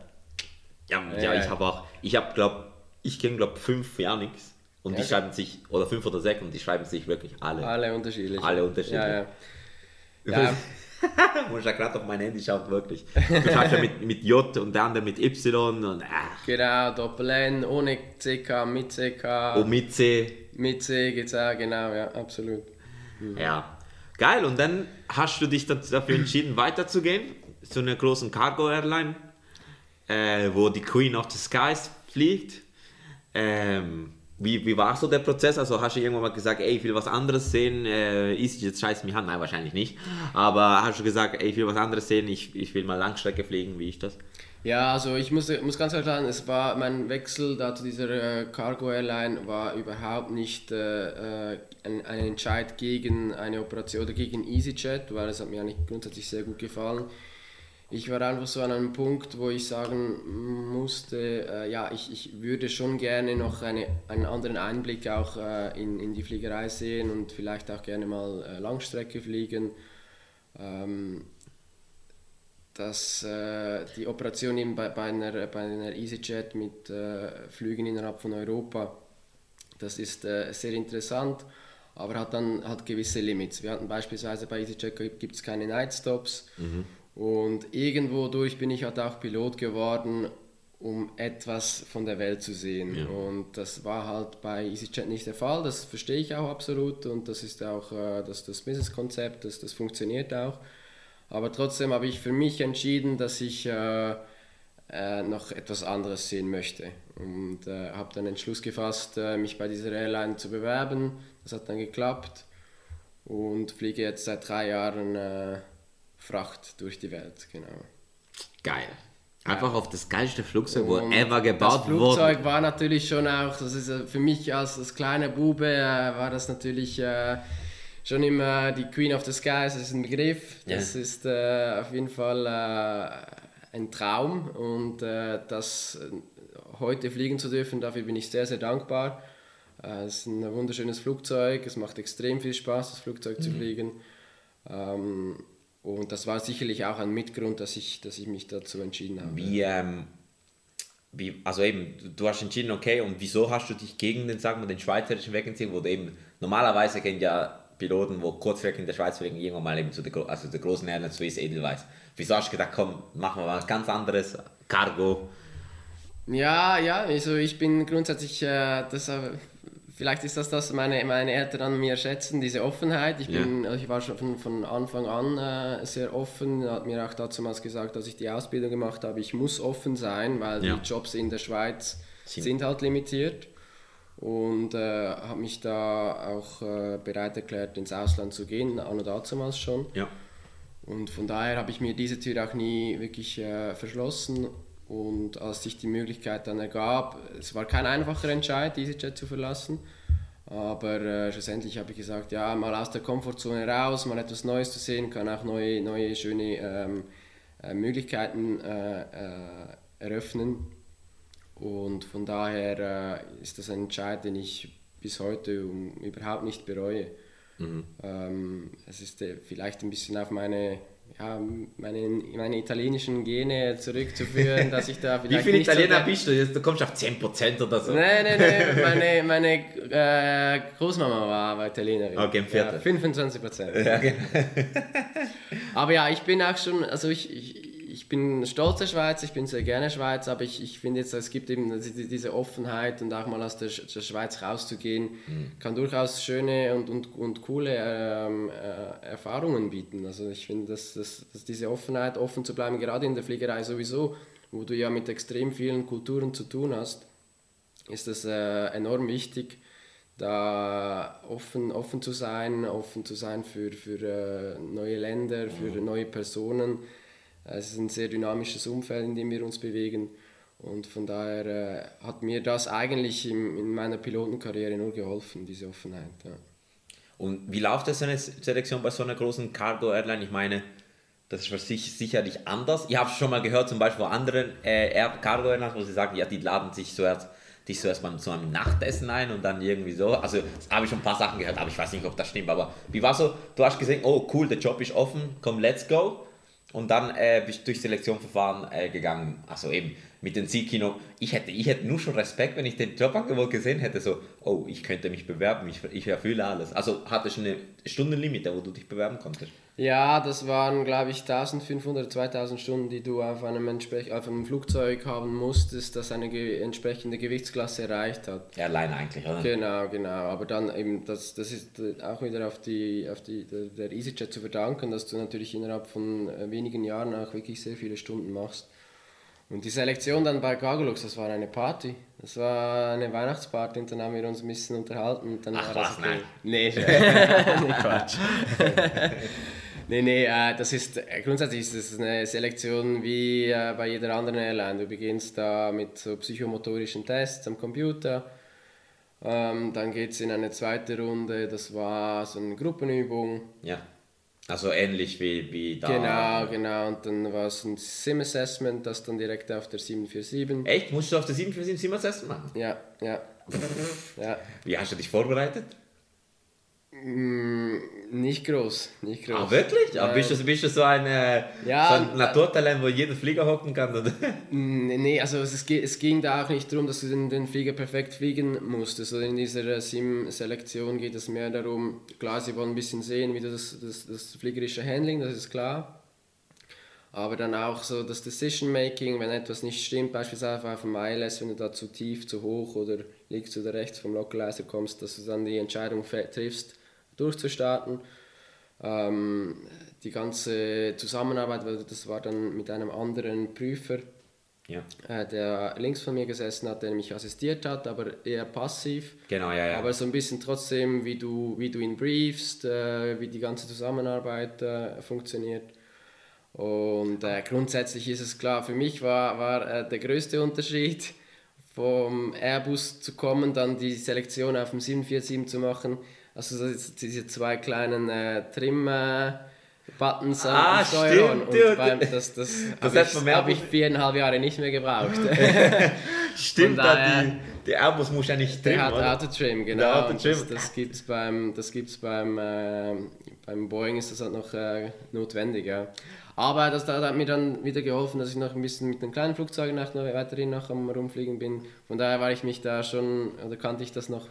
Ja, ja, Ja, ich ja. habe auch, ich habe glaube, ich kenne glaube fünf Janiks und die Ja, schreiben sich, oder fünf oder sechs und die schreiben sich wirklich alle. Alle unterschiedlich. Alle unterschiedlich. Ja, ja. Ja, Muss ja gerade auf mein Handy schauen, wirklich. Du schreibst ja mit, mit J und der andere mit Y und ach, genau, Doppel-N, ohne CK, mit CK, und mit C. mit C geht's auch, genau, ja, absolut. Ja. Geil, und dann hast du dich dafür entschieden, weiterzugehen zu einer großen Cargo-Airline, äh, wo die Queen of the Skies fliegt. Ähm, wie, wie war so der Prozess? Also hast du irgendwann mal gesagt, ey, ich will was anderes sehen, äh, ist jetzt scheiß mich an? Nein, wahrscheinlich nicht. Aber hast du gesagt, ey, ich will was anderes sehen, ich, ich will mal Langstrecke fliegen, wie ist das? Ja, also ich muss, muss ganz klar sagen, es war mein Wechsel da zu dieser äh, Cargo Airline war überhaupt nicht äh, äh, ein, ein Entscheid gegen eine Operation oder gegen EasyJet, weil es hat mir eigentlich grundsätzlich sehr gut gefallen. Ich war einfach so an einem Punkt, wo ich sagen musste, äh, ja, ich, ich würde schon gerne noch eine, einen anderen Einblick auch äh, in, in die Fliegerei sehen und vielleicht auch gerne mal äh, Langstrecke fliegen. Ähm, dass äh, die Operation eben bei, bei, einer, bei einer EasyJet mit äh, Flügen innerhalb von Europa, das ist äh, sehr interessant, aber hat dann hat gewisse Limits. Wir hatten beispielsweise bei EasyJet gibt es keine Nightstops und irgendwo durch bin ich halt auch Pilot geworden, um etwas von der Welt zu sehen. Und das war halt bei EasyJet nicht der Fall, das verstehe ich auch absolut und das ist auch äh, das, das Businesskonzept, das, das funktioniert auch. Aber trotzdem habe ich für mich entschieden, dass ich äh, äh, noch etwas anderes sehen möchte. Und äh, habe dann den Entschluss gefasst, äh, mich bei dieser Airline zu bewerben. Das hat dann geklappt und fliege jetzt seit drei Jahren Fracht durch die Welt. Genau. Geil. Einfach auf das geilste Flugzeug, wo ever gebaut Das Flugzeug wurde. war natürlich schon auch, das ist äh, für mich als, als kleiner Bube, äh, war das natürlich äh, schon immer die Queen of the Skies, das ist ein Begriff. Das ist äh, auf jeden Fall äh, ein Traum und äh, das heute fliegen zu dürfen, dafür bin ich sehr, sehr dankbar. Es ist ein wunderschönes Flugzeug, es macht extrem viel Spaß, das Flugzeug zu fliegen. Ähm, und das war sicherlich auch ein Mitgrund, dass ich, dass ich mich dazu entschieden habe. Wie, ähm, wie, also eben, du- hast entschieden, okay, und wieso hast du dich gegen den, sagen wir, den schweizerischen Weg entschieden, wo du eben, normalerweise kennen ja Piloten, wo kurzfristig in der Schweiz fliegen, irgendwann mal eben zu der, also der großen Airline Swiss Edelweiss. Wieso hast du gedacht, komm, machen wir mal was ganz anderes, Cargo? Ja, ja, also ich bin grundsätzlich, äh, das, äh, vielleicht ist das das, meine, meine Eltern an mir schätzen, diese Offenheit. Ich, bin, also ich war schon von, von Anfang an äh, sehr offen, hat mir auch damals gesagt, als ich die Ausbildung gemacht habe, ich muss offen sein, weil Ja. die Jobs in der Schweiz Sind- sind, halt limitiert. Und äh, habe mich da auch äh, bereit erklärt, ins Ausland zu gehen, auch noch damals schon. Ja. Und von daher habe ich mir diese Tür auch nie wirklich äh, verschlossen. Und als sich die Möglichkeit dann ergab, es war kein einfacher Entscheid, EasyJet zu verlassen. Aber äh, schlussendlich habe ich gesagt, ja, mal aus der Komfortzone raus, mal etwas Neues zu sehen, kann auch neue, neue schöne ähm, äh, Möglichkeiten äh, äh, eröffnen. Und von daher äh, ist das ein Entscheid, den ich bis heute um, überhaupt nicht bereue. Ähm, es ist vielleicht ein bisschen auf meine, meine, meine italienischen Gene zurückzuführen, dass ich da Wie vielleicht viele nicht so Italiener der- bist du? Jetzt, Du kommst auf 10% oder so. Nein, nein, nein, meine, meine äh, Großmama war, war Italienerin. Okay, im Viertel. Ja, 25 Prozent. Ja, genau. Aber ja, ich bin auch schon, also ich, ich bin stolzer Schweizer, ich bin sehr gerne Schweiz, aber ich, ich finde jetzt, es gibt eben diese Offenheit und auch mal aus der, der Schweiz rauszugehen, kann durchaus schöne und, und, und coole ähm, äh, Erfahrungen bieten. Also ich finde, dass, dass, dass diese Offenheit, offen zu bleiben, gerade in der Fliegerei sowieso, wo du ja mit extrem vielen Kulturen zu tun hast, ist es äh, enorm wichtig, da offen, offen zu sein, offen zu sein für, für äh, neue Länder, für neue Personen. Es ist ein sehr dynamisches Umfeld, in dem wir uns bewegen. Und von daher äh, hat mir das eigentlich im, in meiner Pilotenkarriere nur geholfen, diese Offenheit. Ja. Und wie läuft das eine Selektion bei so einer großen Cargo-Airline? Ich meine, das ist für sich sicherlich anders. Ich habe schon mal gehört, zum Beispiel von anderen äh, Air- Cargo-Airlines, wo sie sagen, ja, die laden sich zuerst, dich zuerst beim, zu einem Nachtessen ein und dann irgendwie so. Also habe ich schon ein paar Sachen gehört, aber ich weiß nicht, ob das stimmt. Aber wie war so? Du hast gesehen, oh cool, der Job ist offen, komm, let's go. Und dann äh, bist du durch Selektionsverfahren äh, gegangen. Also eben mit dem Zielkino. Ich hätte, ich hätte nur schon Respekt, wenn ich den Jobangebot gesehen hätte, so, oh, ich könnte mich bewerben, ich, ich erfülle alles. Also hattest du eine Stundenlimite, wo du dich bewerben konntest? Ja, das waren, glaube ich, 1500, 2000 Stunden, die du auf einem, auf einem Flugzeug haben musstest, das eine ge entsprechende Gewichtsklasse erreicht hat. Airline eigentlich, oder? Genau, genau. Aber dann eben, das, das ist äh, auch wieder auf die, auf die der, EasyJet zu verdanken, dass du natürlich innerhalb von äh, wenigen Jahren auch wirklich sehr viele Stunden machst. Und die Selektion dann bei Cargolux, das war eine Party. Das war eine Weihnachtsparty und dann haben wir uns ein bisschen unterhalten. Und dann Ach war was, das nein. Nee, nee, Quatsch. nee, nee, äh, das ist, äh, grundsätzlich ist es eine Selektion wie äh, bei jeder anderen Airline. Du beginnst da mit so psychomotorischen Tests am Computer. Ähm, dann geht es in eine zweite Runde, das war so eine Gruppenübung. Ja. Also ähnlich wie, wie da. Genau, genau. Und dann war es ein Sim-Assessment, das dann direkt auf der 747. Echt? Musst du auf der 747 Zimmer essen machen? Ja, ja. ja. Wie hast du dich vorbereitet? Mm, nicht groß, nicht groß. Ah, wirklich? Aber Äh, bist du, bist du so ein, äh, Ja, so ein äh, Naturtalent, wo jeder Flieger hocken kann? Oder? Nee, nee, also es, es ging da auch nicht darum, dass du den, den Flieger perfekt fliegen musstest. Also in dieser Sim-Selektion geht es mehr darum, klar, sie wollen ein bisschen sehen, wie du das, das, das fliegerische Handling, das ist klar. Aber dann auch so das Decision-Making, wenn etwas nicht stimmt, beispielsweise auf dem ILS, wenn du da zu tief, zu hoch oder links oder rechts vom Localizer kommst, dass du dann die Entscheidung triffst, durchzustarten. Ähm, die ganze Zusammenarbeit, weil das war dann mit einem anderen Prüfer, Ja. äh, der links von mir gesessen hat, der mich assistiert hat, aber eher passiv. Genau, ja, ja. Aber so ein bisschen trotzdem, wie du, wie du ihn briefst, äh, wie die ganze Zusammenarbeit äh, funktioniert. Und äh, grundsätzlich ist es klar, für mich war, war äh, der größte Unterschied, vom Airbus zu kommen, dann die Selektion auf dem 747 zu machen. Also diese zwei kleinen äh, Trim-Buttons am Ah, am Steuerrad. stimmt. Und beim, das, das, Das habe hat ich, hab ich viereinhalb Jahre nicht mehr gebraucht. Stimmt, da daher- die, die Airbus muss ja nicht Der trimmen, hat oder? Autotrim, genau. Der Und Autotrim. Das, das gibt es beim, das gibt's beim, äh, beim Boeing, ist das halt noch äh, notwendig. Ja. Aber das, das hat mir dann wieder geholfen, dass ich noch ein bisschen mit den kleinen Flugzeugen noch weiterhin noch am Rumfliegen bin. Von daher war ich mich da schon, oder kannte ich das noch.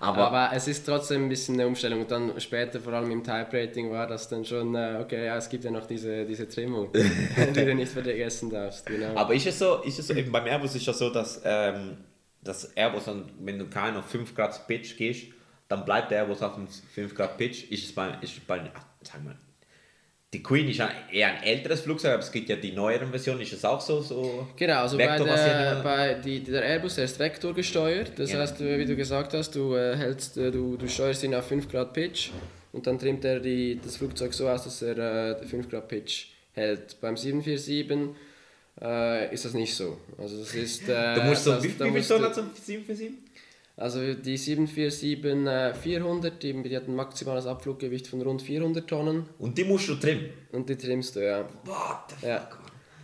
Aber- Aber, es ist trotzdem ein bisschen eine Umstellung. Und dann später, vor allem im Type-Rating, war das dann schon, äh, okay, ja, es gibt ja noch diese, diese Trimmung, die du nicht vergessen darfst. Genau. Aber ist es so, ist es so eben beim Airbus ist es so, dass ähm, das Airbus, dann, wenn du keine auf 5 Grad Pitch gehst, dann bleibt der Airbus auf dem 5 Grad Pitch. Ist es bei, ist es bei ach, sagen wir, die Queen ist eher ein älteres Flugzeug, aber es gibt ja die neueren Versionen, ist es auch so? so Genau, also bei der, bei die, der Airbus ist vektorgesteuert. Das Ja. heißt, wie du gesagt hast, du, äh, hältst, äh, du, du steuerst ihn auf 5 Grad Pitch und dann trimmt er die, das Flugzeug so aus, dass er äh, 5 Grad Pitch hält. Beim 747 äh, ist das nicht so. Also das ist, äh, Du musst so, das, wie, wie viel musst Tonnen du- hat so ein 747? Also die 747-400, die, die hat ein maximales Abfluggewicht von rund 400 Tonnen Und die musst du trimmen. und die trimmst du, ja. What the fuck, Ja.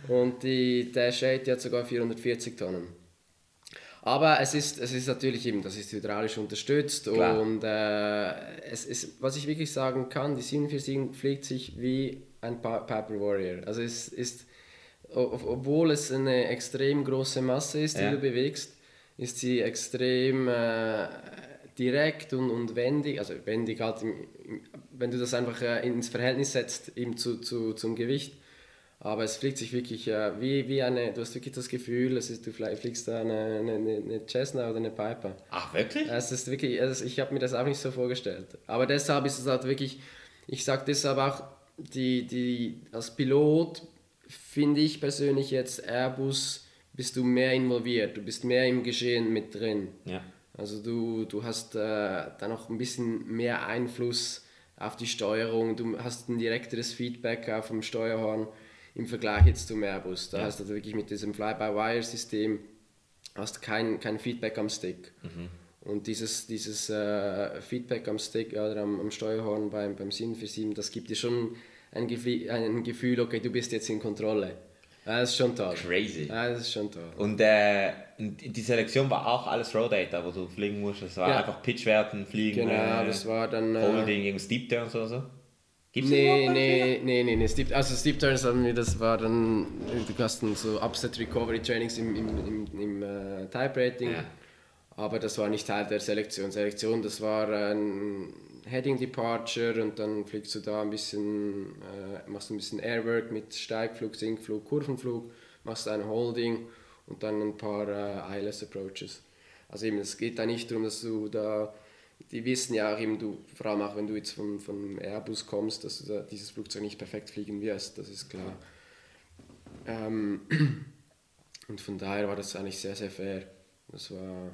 Und die Dash 8 die hat sogar 440 Tonnen. Aber es ist, es ist natürlich eben, das ist hydraulisch unterstützt Klar. und äh, es ist, was ich wirklich sagen kann, die 747 fliegt sich wie ein Piper Warrior. Also es ist, obwohl es eine extrem große Masse ist, die Ja. du bewegst, ist sie extrem äh, direkt und, und wendig, also wendig halt, im, im, wenn du das einfach äh, ins Verhältnis setzt eben zu, zu, zum Gewicht. Aber es fliegt sich wirklich äh, wie, wie eine, du hast wirklich das Gefühl, es ist, du flie- fliegst da eine, eine, eine Cessna oder eine Piper. Ach, wirklich? Es ist wirklich, also ich habe mir das auch nicht so vorgestellt. Aber deshalb ist es halt wirklich, ich sage deshalb auch, die, die, als Pilot finde ich persönlich jetzt Airbus, bist du mehr involviert, du bist mehr im Geschehen mit drin. Ja. Also du, du hast äh, da noch ein bisschen mehr Einfluss auf die Steuerung, du hast ein direkteres Feedback auf dem Steuerhorn im Vergleich jetzt zum Airbus. Da hast du also wirklich mit diesem Fly-by-Wire-System hast kein, kein Feedback am Stick. Und dieses, dieses äh, Feedback am Stick oder am, am Steuerhorn beim, beim 747, das gibt dir schon ein, Gefühl, ein Gefühl, okay, du bist jetzt in Kontrolle. Ja, das ist schon toll. Crazy. Ja, das ist schon toll. Und äh, die Selektion war auch alles Raw Data, wo du fliegen musst. Es war Ja. einfach Pitchwerten, Fliegen, Genau, äh, das war dann... Äh, Holding, irgendein Steep Turns oder so. Gibt's das Nee, nee, nee, nee, nee. Steep, also Steep Turns haben wir, das war dann, du hast dann so Upset Recovery Trainings im, im, im, im äh, Type Rating. Ja. Aber das war nicht Teil der Selektion. Selektion, das war ein Heading Departure und dann fliegst du da ein bisschen, äh, machst ein bisschen Airwork mit Steigflug, Sinkflug, Kurvenflug, machst ein Holding und dann ein paar äh, ILS Approaches. Also eben, es geht da nicht darum, dass du da, die wissen ja auch eben, du, vor allem auch wenn du jetzt von, von Airbus kommst, dass du da dieses Flugzeug nicht perfekt fliegen wirst, das ist klar. Ähm, und von daher war das eigentlich sehr, sehr fair. Das war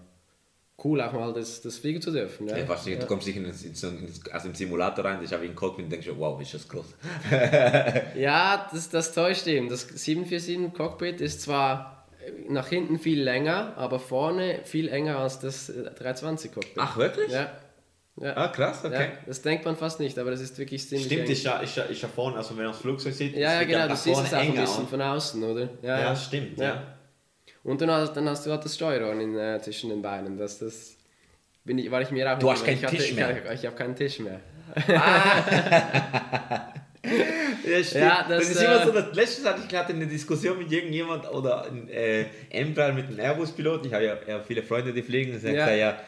cool, auch mal das, das fliegen zu dürfen. Ja. Ja, nicht, Du kommst nicht in, in, also im Simulator rein, das ist aber in den Cockpit und denkst, wow, ist das groß. Ja, das, das täuscht eben. Das 747 Cockpit ist zwar nach hinten viel länger, aber vorne viel enger als das äh, 320 Cockpit. Ach, wirklich? Ja. ja. Ah, krass, okay. Ja, das denkt man fast nicht, aber das ist wirklich ziemlich Stimmt, eng. ist ja, ist, ja, ist ja vorne, also wenn man das Flugzeug sieht, Ja, ja, ist genau, du siehst es auch ein enger bisschen von außen, oder? Ja, stimmt, ja. Und dann hast, dann hast du halt das Steuerhorn in, äh, zwischen den Beinen. Das, das bin ich, war ich mir auch Du hast keinen ich Tisch mehr. Ich, ich, habe keinen Tisch mehr. Ja, stimmt. Ja, das, das, ist immer äh, so, das letztes hatte ich gerade eine Diskussion mit irgendjemand oder ein äh, Embraer mit einem Airbus-Pilot. Ich habe ja, ja viele Freunde, die fliegen. Und Ja. ja. ja, ja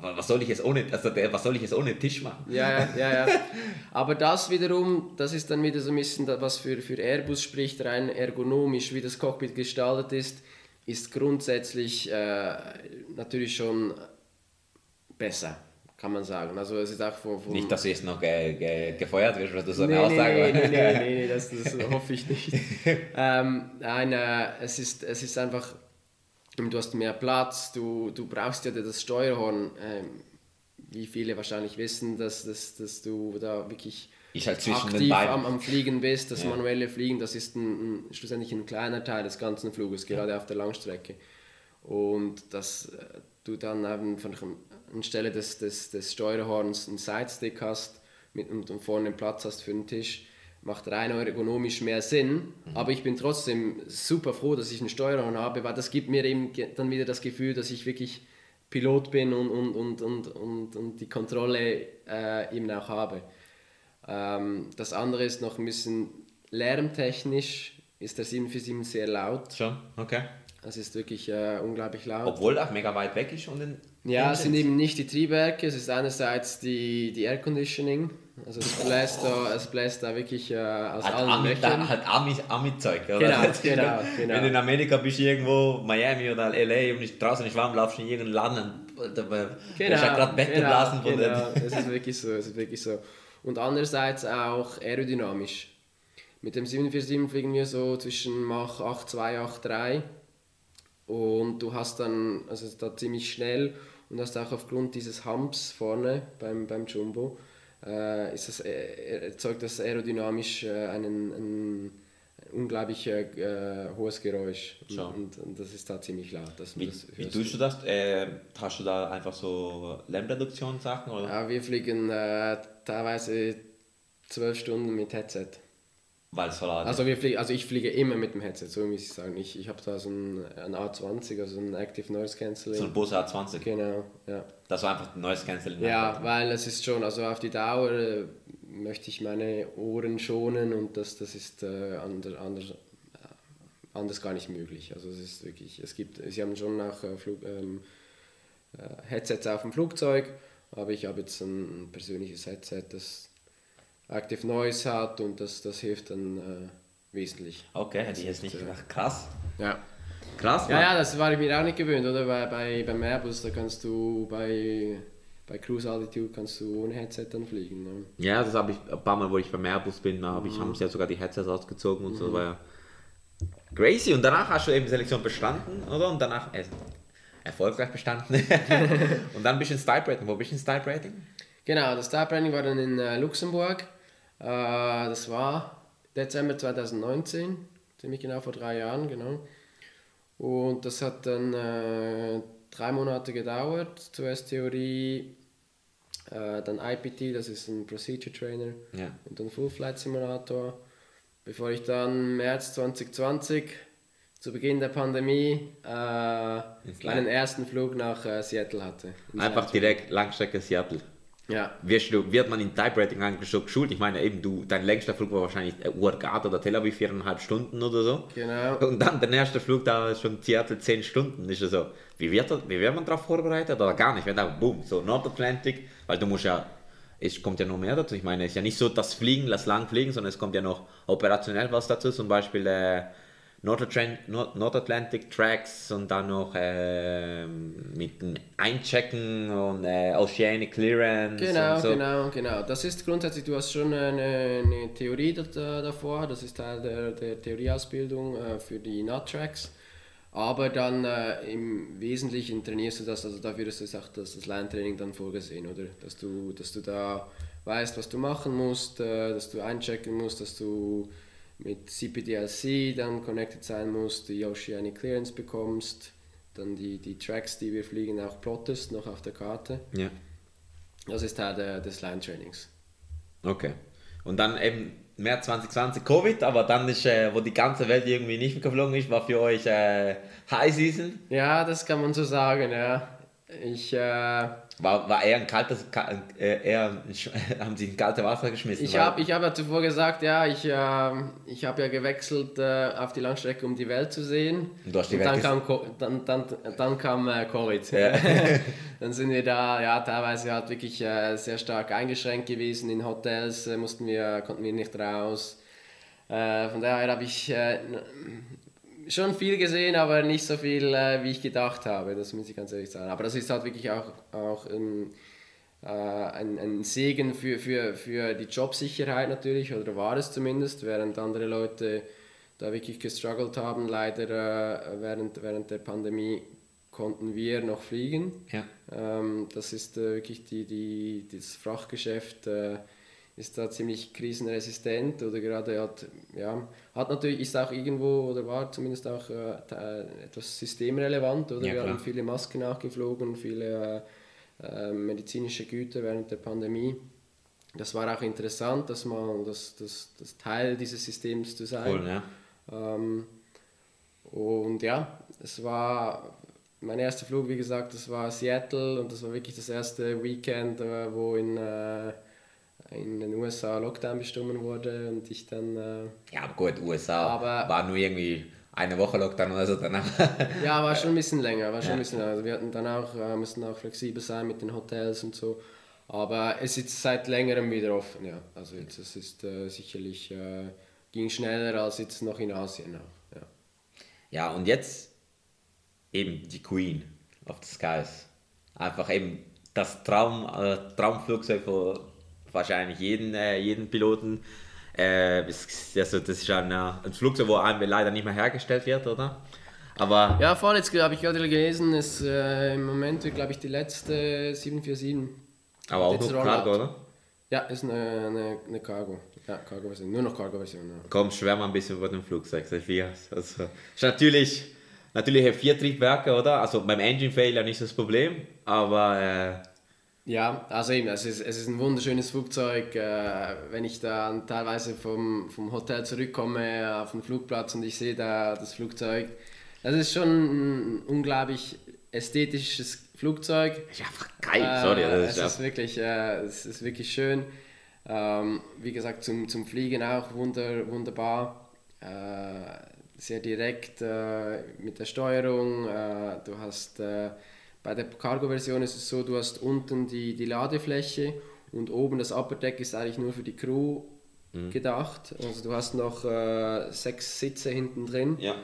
was soll ich jetzt ohne, also was soll ich jetzt ohne Tisch machen? Ja, ja, ja, ja. Aber das wiederum, das ist dann wieder so ein bisschen, was für, für Airbus spricht, rein ergonomisch, wie das Cockpit gestaltet ist, ist grundsätzlich äh, natürlich schon besser, kann man sagen. Also es ist auch von, von Nicht, dass du jetzt noch ge, ge, gefeuert wirst, weil du so eine nee, Aussage nee, nee, nee, nee, nee, das, das hoffe ich nicht. ähm, nein, äh, es, ist, es ist einfach, du hast mehr Platz, du, du brauchst ja das Steuerhorn, ähm, wie viele wahrscheinlich wissen, dass, dass, dass du da wirklich halt aktiv am, am Fliegen bist. Das Ja. manuelle Fliegen, das ist ein, ein, schlussendlich ein kleiner Teil des ganzen Fluges, gerade auf der Langstrecke. Und dass äh, du dann eben von, anstelle des, des, des Steuerhorns einen Sidestick hast mit, und, und vorne einen Platz hast für den Tisch, macht rein ergonomisch mehr Sinn. Mhm. Aber ich bin trotzdem super froh, dass ich einen Steuerhorn habe, weil das gibt mir eben dann wieder das Gefühl, dass ich wirklich Pilot bin und, und, und, und, und, und die Kontrolle äh, eben auch habe. Ähm, das andere ist noch ein bisschen lärmtechnisch, ist der 747 sehr laut. Schon, okay. Es ist wirklich äh, unglaublich laut. Obwohl er mega weit weg ist und den Ja, es sind eben nicht die Triebwerke, es ist einerseits die, die Air Conditioning. Also es bläst da, es bläst da wirklich äh, aus Halt allen Ami, Löchern. da, halt Ami, Ami-Zeug, oder? Genau, genau, genau. Wenn du in Amerika bist, irgendwo, Miami oder L.A. und ist draußen ist warm, laufst du in irgendeinen Laden und da da ist ja gerade weggeblasen von genau, den... es ist wirklich so, es ist wirklich so. Und andererseits auch aerodynamisch. Mit dem 747 fliegen wir so zwischen Mach 8, 2, 8, 3 und du hast dann, also da ziemlich schnell und hast auch aufgrund dieses Humps vorne beim, beim Jumbo, äh, ist das, äh, erzeugt das aerodynamisch äh, einen, einen, unglaublich äh, äh, hohes Geräusch. Und, und, und das ist da ziemlich laut. dass Wie, das wie tust du das? Äh, hast du da einfach so Lärmreduktion-Sachen? Oder? Ja, wir fliegen äh, teilweise zwölf Stunden mit Headset. Weil es ist. Also, wir fliegen, also ich fliege immer mit dem Headset, so muss ich sagen. Ich, ich habe da so ein, ein A20, also ein Active Noise Cancelling. So ein Bose A20. Genau, ja. Das war einfach ein neues Canceling. Ja, weil es ist schon, also auf die Dauer äh, möchte ich meine Ohren schonen und das, das ist äh, anders, anders, äh, anders gar nicht möglich. Also es ist wirklich, es gibt, sie haben schon auch äh, Flug, ähm, äh, Headsets auf dem Flugzeug, aber ich habe jetzt ein, ein persönliches Headset, das Active Noise hat und das, das hilft dann äh, wesentlich. Okay, hätte ich jetzt nicht gedacht. Krass. Ja. Krass, Ja, Mann. ja, das war ich mir auch nicht gewöhnt, oder? Bei, bei, beim Airbus, da kannst du bei, bei Cruise Altitude kannst du ohne Headset dann fliegen. Ne? Ja, das habe ich ein paar Mal, wo ich beim Airbus bin, da habe ich, haben sie ja sogar die Headsets ausgezogen und so, war ja crazy. Und danach hast du eben Selektion bestanden, oder? Und danach äh, erfolgreich bestanden. und dann bist du in Style Rating. Wo bist du in Style Rating? Genau, das Star Branding war dann in äh, Luxemburg. Äh, das war Dezember 2019, ziemlich genau vor drei Jahren, genau. Und das hat dann äh, drei Monate gedauert. Zuerst Theorie, äh, dann IPT, das ist ein Procedure Trainer, Ja. und dann Full Flight Simulator. Bevor ich dann März 2020, zu Beginn der Pandemie, äh, meinen ersten Flug nach äh, Seattle hatte. Einfach Land. direkt Langstrecke Seattle. Ja, Wirst du, wird man in Type Rating eigentlich so geschult? Ich meine, eben du, dein längster Flug war wahrscheinlich äh, Urgat oder Tel Aviv viereinhalb Stunden oder so. genau. Und dann der erste Flug, da ist schon Seattle 10 Stunden. Ist ja so, wie wird, das, wie wird man darauf vorbereitet? Oder gar nicht? Wenn da, boom, so Nordatlantik, weil du musst ja, es kommt ja noch mehr dazu. Ich meine, es ist ja nicht so das Fliegen, das Langfliegen, sondern es kommt ja noch operationell was dazu. Zum Beispiel äh, Nordatlantic Tracks und dann noch ähm, mit dem Einchecken und äh, Oceanic Clearance. Genau, so. genau, genau. Das ist grundsätzlich, du hast schon eine, eine Theorie da, da- davor, das ist Teil der, der Theorieausbildung äh, für die Nut-Tracks. Aber dann äh, im Wesentlichen trainierst du das, also dafür ist das auch das, das Line-Training dann vorgesehen, oder? Dass du, dass du da weißt, was du machen musst, äh, dass du einchecken musst, dass du mit CPDLC dann connected sein musst, die Oceanic Clearance bekommst, dann die, die Tracks, die wir fliegen, auch plottest, noch auf der Karte. Ja. Das ist Teil der, des Line-Trainings. Okay. Und dann eben März 2020 Covid, aber dann ist, äh, wo die ganze Welt irgendwie nicht mehr geflogen ist, war für euch äh, High Season. Ja, das kann man so sagen, ja. Ich, äh, War, war eher ein kaltes, ka- äh, eher, haben sie in kalte Wasser geschmissen? ich habe ich hab ja zuvor gesagt, ja, ich, äh, ich habe ja gewechselt äh, auf die Langstrecke, um die Welt zu sehen. Und du hast die Und Welt dann kam, dann, dann, dann kam äh, Covid. Ja. dann sind wir da, ja, teilweise halt wirklich äh, sehr stark eingeschränkt gewesen. In Hotels äh, mussten wir, konnten wir nicht raus. Äh, von daher habe ich schon viel gesehen, aber nicht so viel, äh, wie ich gedacht habe. Das muss ich ganz ehrlich sagen. Aber das ist halt wirklich auch, auch ein, äh, ein, ein Segen für, für, für die Jobsicherheit natürlich, oder war es zumindest, während andere Leute da wirklich gestruggelt haben. Leider äh, während, während der Pandemie konnten wir noch fliegen. Ja. Ähm, das ist äh, wirklich die, die, das Frachtgeschäft äh, ist da ziemlich krisenresistent oder gerade hat, ja, hat natürlich, ist auch irgendwo oder war zumindest auch äh, te- etwas systemrelevant, oder? Ja, Wir haben viele Masken nachgeflogen, viele äh, äh, medizinische Güter während der Pandemie. Das war auch interessant, dass man das, das, das Teil dieses Systems zu sein. Cool, ja. Ähm, und ja, es war mein erster Flug, wie gesagt, das war Seattle und das war wirklich das erste Weekend, äh, wo in, äh, in den USA Lockdown bestimmt wurde und ich dann, äh, Ja, gut, USA Aber- war nur irgendwie eine Woche Lockdown oder so danach. ja, war schon ein bisschen länger, war schon Ja. ein bisschen länger. Also wir hatten dann auch, äh, mussten auch flexibel sein mit den Hotels und so. Aber es ist seit längerem wieder offen, ja. Also jetzt, es ist äh, sicherlich, äh, ging schneller als jetzt noch in Asien auch, ja. Ja, und jetzt eben die Queen of the Skies. Einfach eben das Traum, äh, Traumflugzeug für wahrscheinlich jeden, äh, jeden Piloten. Äh, also das ist ein, äh, ein Flugzeug, wo einem leider nicht mehr hergestellt wird, oder? Aber Ja, jetzt habe ich gerade gelesen, ist äh, im Moment, glaube ich, die letzte 747. Aber auch noch. Cargo, oder? Ja, ist eine, eine, eine Cargo. Ja, Cargo-Version. Nur noch Cargo-Version, ja. Komm, schwärm mal ein bisschen über den Flugzeug. es- Also, ist natürlich, natürlich vier Triebwerke, oder? Also beim Engine Failure nicht das Problem, aber äh, Ja, also eben, es ist, es ist ein wunderschönes Flugzeug. Äh, wenn ich dann teilweise vom, vom Hotel zurückkomme auf den Flugplatz und ich sehe da das Flugzeug, das ist schon ein unglaublich ästhetisches Flugzeug. ist einfach geil. Sorry, Äh, das es ist, ist einfach, wirklich, äh, es ist wirklich schön. Ähm, wie gesagt, zum, zum Fliegen auch wunder, wunderbar. Äh, sehr direkt äh, mit der Steuerung. Äh, du hast äh, bei der Cargo-Version ist es so, du hast unten die, die Ladefläche und oben das Upper Deck ist eigentlich nur für die Crew Mhm. gedacht. Also du hast noch äh, sechs Sitze hinten drin. ja.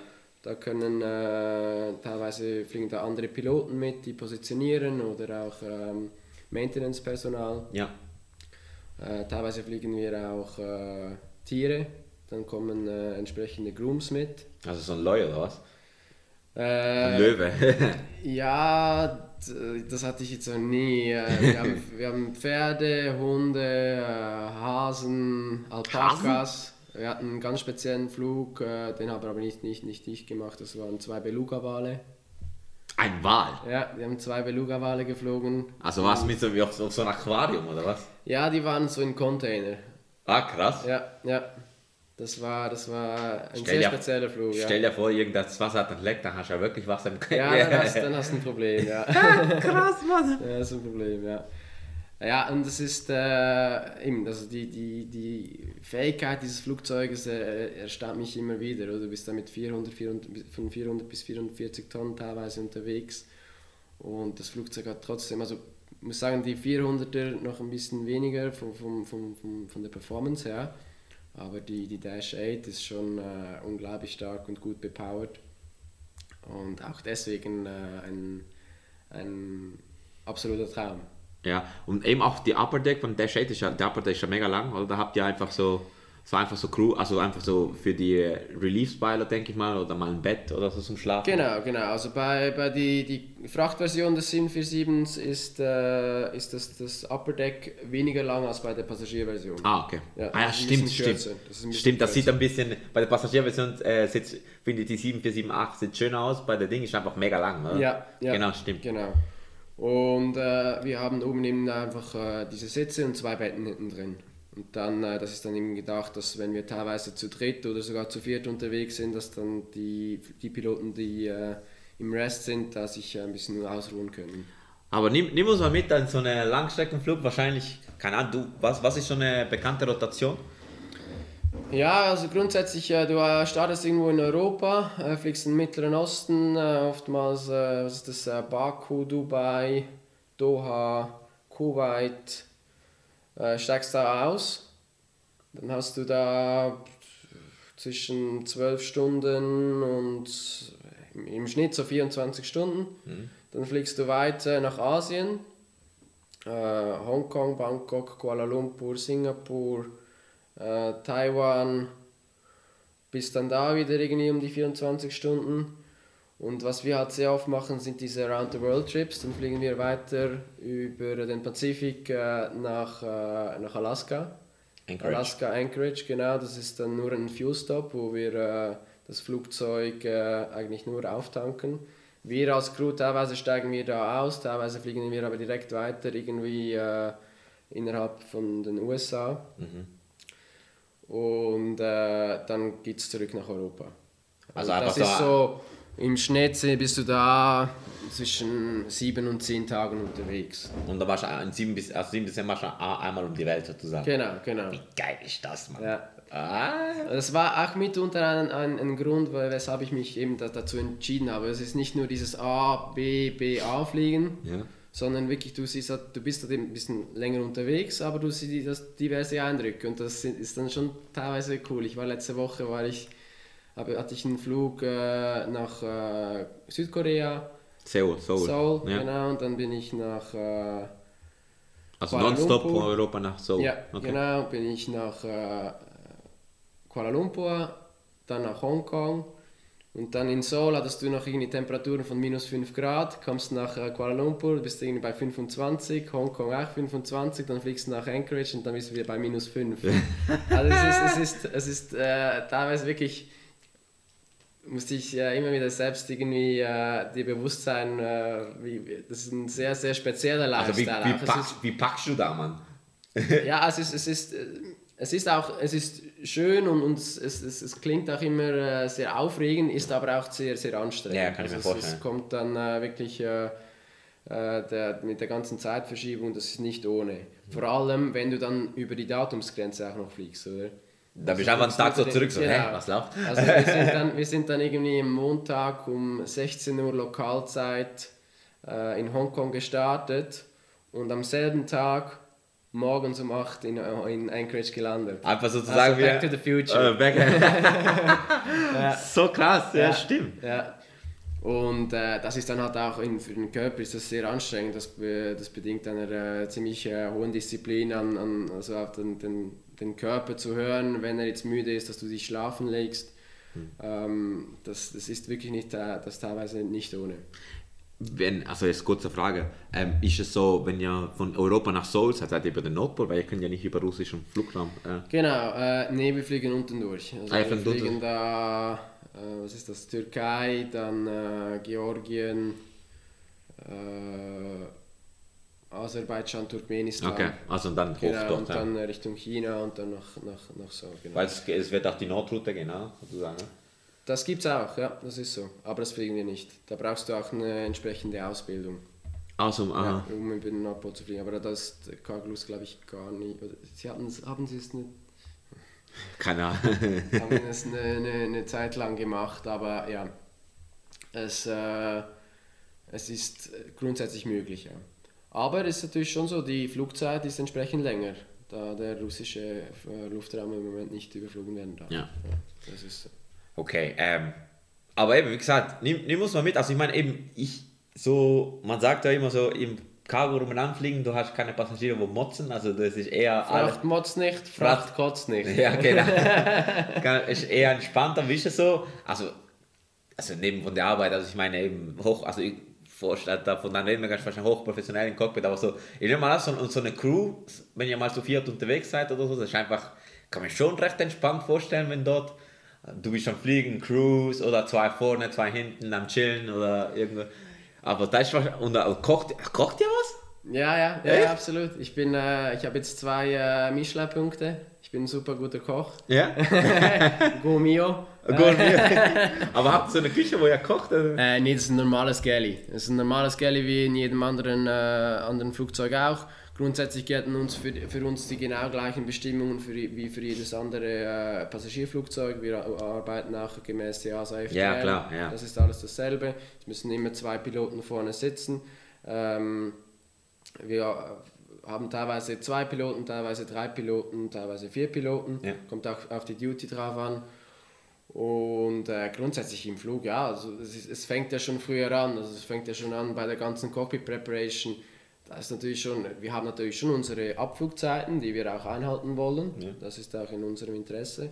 Da können äh, teilweise fliegen da andere Piloten mit, die positionieren oder auch ähm, Maintenance-Personal. Ja. Äh, teilweise fliegen wir auch äh, Tiere, dann kommen äh, entsprechende Grooms mit. Also so ein Leu oder was? Äh, Löwe. ja, das hatte ich jetzt noch nie. Äh, wir, haben, wir haben Pferde, Hunde, äh, Hasen, Alpakas. Wir hatten einen ganz speziellen Flug, äh, den haben wir aber nicht, nicht, nicht ich gemacht. Das waren zwei Beluga-Wale. ein Wal. Ja, wir haben zwei Beluga-Wale geflogen. Also was mit so auf, auf so ein Aquarium oder was? Ja, die waren so in Container. Ah, krass. Ja, ja. Das war, das war ein Stell sehr dir- spezieller Flug. Stell Ja, dir vor, irgenddas Wasser hat ein Leck, dann hast du ja wirklich Wasser im ja dann, hast, dann hast du ein Problem, ja. Krass, Mann. ja, das ist ein Problem, ja. Ja, und das ist äh, eben, also die, die, die Fähigkeit dieses Flugzeuges äh, erstaunt mich immer wieder. Oder? Du bist da mit 400, 400, von 400 bis 440 Tonnen teilweise unterwegs und das Flugzeug hat trotzdem, also ich muss sagen, die 400er noch ein bisschen weniger von, von, von, von, von der Performance her, aber die, die Dash 8 ist schon äh, unglaublich stark und gut bepowert und auch deswegen äh, ein, ein absoluter Traum. Ja, und eben auch die Upper Deck von Dash 8 ist ja, der Upper Deck ist ja mega lang, oder? Da habt ihr einfach so, so einfach so Crew, also einfach so für die Relief-Spiler, denke ich mal, oder mal ein Bett oder so zum Schlafen. Genau, genau. Also bei, bei die, die Frachtversion des 747 ist, äh, ist das, das Upper Deck weniger lang als bei der Passagierversion. Ah, okay. Ja, ah, ja, stimmt, stimmt. Stimmt, das kürzer. sieht ein bisschen, bei der Passagierversion äh, finde ich die 7478 sieht schön aus, bei der Ding ist einfach mega lang, oder? Ja, ja. Genau, stimmt. Genau. Und äh, wir haben oben eben einfach äh, diese Sitze und zwei Betten hinten drin. Und dann, äh, das ist dann eben gedacht, dass wenn wir teilweise zu dritt oder sogar zu viert unterwegs sind, dass dann die, die Piloten, die äh, im Rest sind, da sich äh, ein bisschen ausruhen können. Aber nimm, nimm uns mal mit an so einen Langstreckenflug, wahrscheinlich, keine Ahnung, du, was, was ist so eine bekannte Rotation? Ja, also grundsätzlich, äh, du startest irgendwo in Europa, fliegst in den Mittleren Osten, oftmals, was ist das, Baku, Dubai, Doha, Kuwait, äh, steigst da aus. Dann hast du da zwischen 12 Stunden und im, im Schnitt so 24 Stunden. Dann fliegst du weiter nach Asien, äh, Hongkong, Bangkok, Kuala Lumpur, Singapur, äh, Taiwan, bis dann da wieder irgendwie um die 24 Stunden. Und was wir halt sehr oft machen, sind diese Around-the-World-Trips. Dann fliegen wir weiter über den Pazifik äh, nach, äh, nach Alaska. Anchorage. Alaska Anchorage, genau. Das ist dann nur ein Fuel-Stop, wo wir äh, das Flugzeug äh, eigentlich nur auftanken. Wir als Crew, teilweise steigen wir da aus, teilweise fliegen wir aber direkt weiter, irgendwie äh, innerhalb von den USA. Und äh, dann geht es zurück nach Europa. Also Also das ist so, im Schnitt bist du da zwischen sieben und zehn Tagen unterwegs. Und da warst du in sieben bis, also sieben bis zehn warst du ein- einmal um die Welt sozusagen. Genau, genau. Wie geil ist das, Mann? Ja. Ah, Das war auch mitunter ein, ein, ein Grund, weil- weshalb ich mich eben da, dazu entschieden habe. Es ist nicht nur dieses A, B, B, A fliegen, Ja. sondern wirklich, du, siehst, halt- du bist halt ein bisschen länger unterwegs, aber du siehst das diverse Eindrücke und das ist dann schon teilweise cool. Ich war letzte Woche, war ich, habe, hatte ich einen Flug äh, nach äh, Südkorea, Seoul, Seoul. Seoul, ja. genau, und dann bin ich nach... Äh, Also nonstop von Europa nach Seoul. Ja, okay. genau, bin ich nach äh, Kuala Lumpur, dann nach Hongkong Und dann in Seoul hattest du noch irgendwie Temperaturen von minus 5 Grad, kommst nach äh, Kuala Lumpur, bist irgendwie bei 25, Hongkong auch 25, dann fliegst du nach Anchorage und dann bist du wieder bei minus 5. also es ist, es ist, es ist äh, teilweise wirklich, musste ich äh, immer wieder selbst irgendwie äh, dir bewusst sein, äh, wie, das ist ein sehr, sehr spezieller Also wie, Lifestyle. wie. Es packst, wie packst du da, Mann? ja, es ist, es ist, es ist auch, es ist schön und, und es, es, es klingt auch immer äh, sehr aufregend, ist aber auch sehr, sehr anstrengend. Ja, kann ich mir also es- vorstellen. Es kommt dann äh, wirklich äh, äh, der, mit der ganzen Zeitverschiebung, das ist nicht ohne. Vor allem, wenn du dann über die Datumsgrenze auch noch fliegst, oder? Da bist du einfach einen Tag so zurück, so, hä, Genau. was läuft? Also wir sind, dann, wir sind dann irgendwie am Montag um 16 Uhr Lokalzeit äh, in Hongkong gestartet und am selben Tag morgens um 8 in, in Anchorage gelandet. Einfach sozusagen Also back to the future. Äh, back So krass, ja, stimmt. Ja. Und äh, das ist dann halt auch in, für den Körper ist das sehr anstrengend. Das, das bedingt einer äh, ziemlich äh, hohen Disziplin an, an also auf den, den, den Körper zu hören, wenn er jetzt müde ist, dass du dich schlafen legst. Hm. Ähm, das, das ist wirklich nicht, äh, das teilweise nicht ohne. Wenn, also jetzt kurze Frage, ähm, ist es so, wenn ihr von Europa nach Seoul seid, seid ihr über den Nordpol, weil ihr könnt ja nicht über russischen Flugraum. Äh, Genau, äh, nee, wir fliegen unten durch. Also Ah, wir fliegen da, äh, was ist das, Türkei, dann äh, Georgien, äh, Aserbaidschan, Turkmenistan. okay, also und dann hoch Genau, dort. und ja. dann äh, Richtung China und dann nach, nach, nach so. Genau. Weil es, es wird auch die Nordroute gehen, ne? sozusagen. ne? Das gibt's auch, ja, das ist so. Aber das fliegen wir nicht. Da brauchst du auch eine entsprechende Ausbildung, Also, aha. ja, um über den Nordpol zu fliegen. Aber das ist Carglus, glaube ich, gar nicht. Sie hatten, haben sie es nicht keine Ahnung. haben es eine, eine, eine Zeit lang gemacht, aber ja, es, äh, es ist grundsätzlich möglich. Ja. Aber es ist natürlich schon so, die Flugzeit ist entsprechend länger, da der russische äh, Luftraum im Moment nicht überflogen werden darf. Ja. das ist so. Okay, ähm, aber eben, wie gesagt, nimm, nimm uns mal mit. Also ich meine eben, ich, so, man sagt ja immer so, im Cargo rumeinander fliegen, du hast keine Passagiere, wo motzen, also das ist eher... Fracht motzt nicht, Fracht kotzt nicht. Ja, genau. Ist eher entspannter, wie ist es so? Also, also neben von der Arbeit, also ich meine eben hoch, also ich vorstelle davon, dann reden wir ganz wahrscheinlich hochprofessionell im Cockpit, aber so, ich nehme mal an, so, so eine Crew, wenn ihr mal zu viert unterwegs seid oder so, das ist einfach, kann man schon recht entspannt vorstellen, wenn dort, du bist am Fliegen, Cruise oder zwei vorne, zwei hinten am Chillen oder irgendwo. Aber da ist wahrscheinlich, und äh, kocht, kocht ihr was? Ja, ja, ja, Echt? absolut. Ich bin, äh, ich habe jetzt zwei äh, Michelin-Punkte. Ich bin ein super guter Koch. Ja? Go mio. Gut, aber habt ihr so eine Küche, wo ihr kocht? Äh, nee, das ist ein normales Galley. Das ist ein normales Galley wie in jedem anderen, äh, anderen Flugzeug auch. Grundsätzlich gelten uns für, für uns die genau gleichen Bestimmungen für, wie für jedes andere äh, Passagierflugzeug. Wir arbeiten auch gemäß der ASA FTL. Ja, klar, ja. Das ist alles dasselbe. Es müssen immer zwei Piloten vorne sitzen. Ähm, wir haben teilweise zwei Piloten, teilweise drei Piloten, teilweise vier Piloten. Ja. Kommt auch auf die Duty drauf an. Und äh, grundsätzlich im Flug, ja, also es, ist, es fängt ja schon früher an, also es fängt ja schon an bei der ganzen Cockpit Preparation. Da ist natürlich schon, wir haben natürlich schon unsere Abflugzeiten, die wir auch einhalten wollen. Das ist auch in unserem Interesse.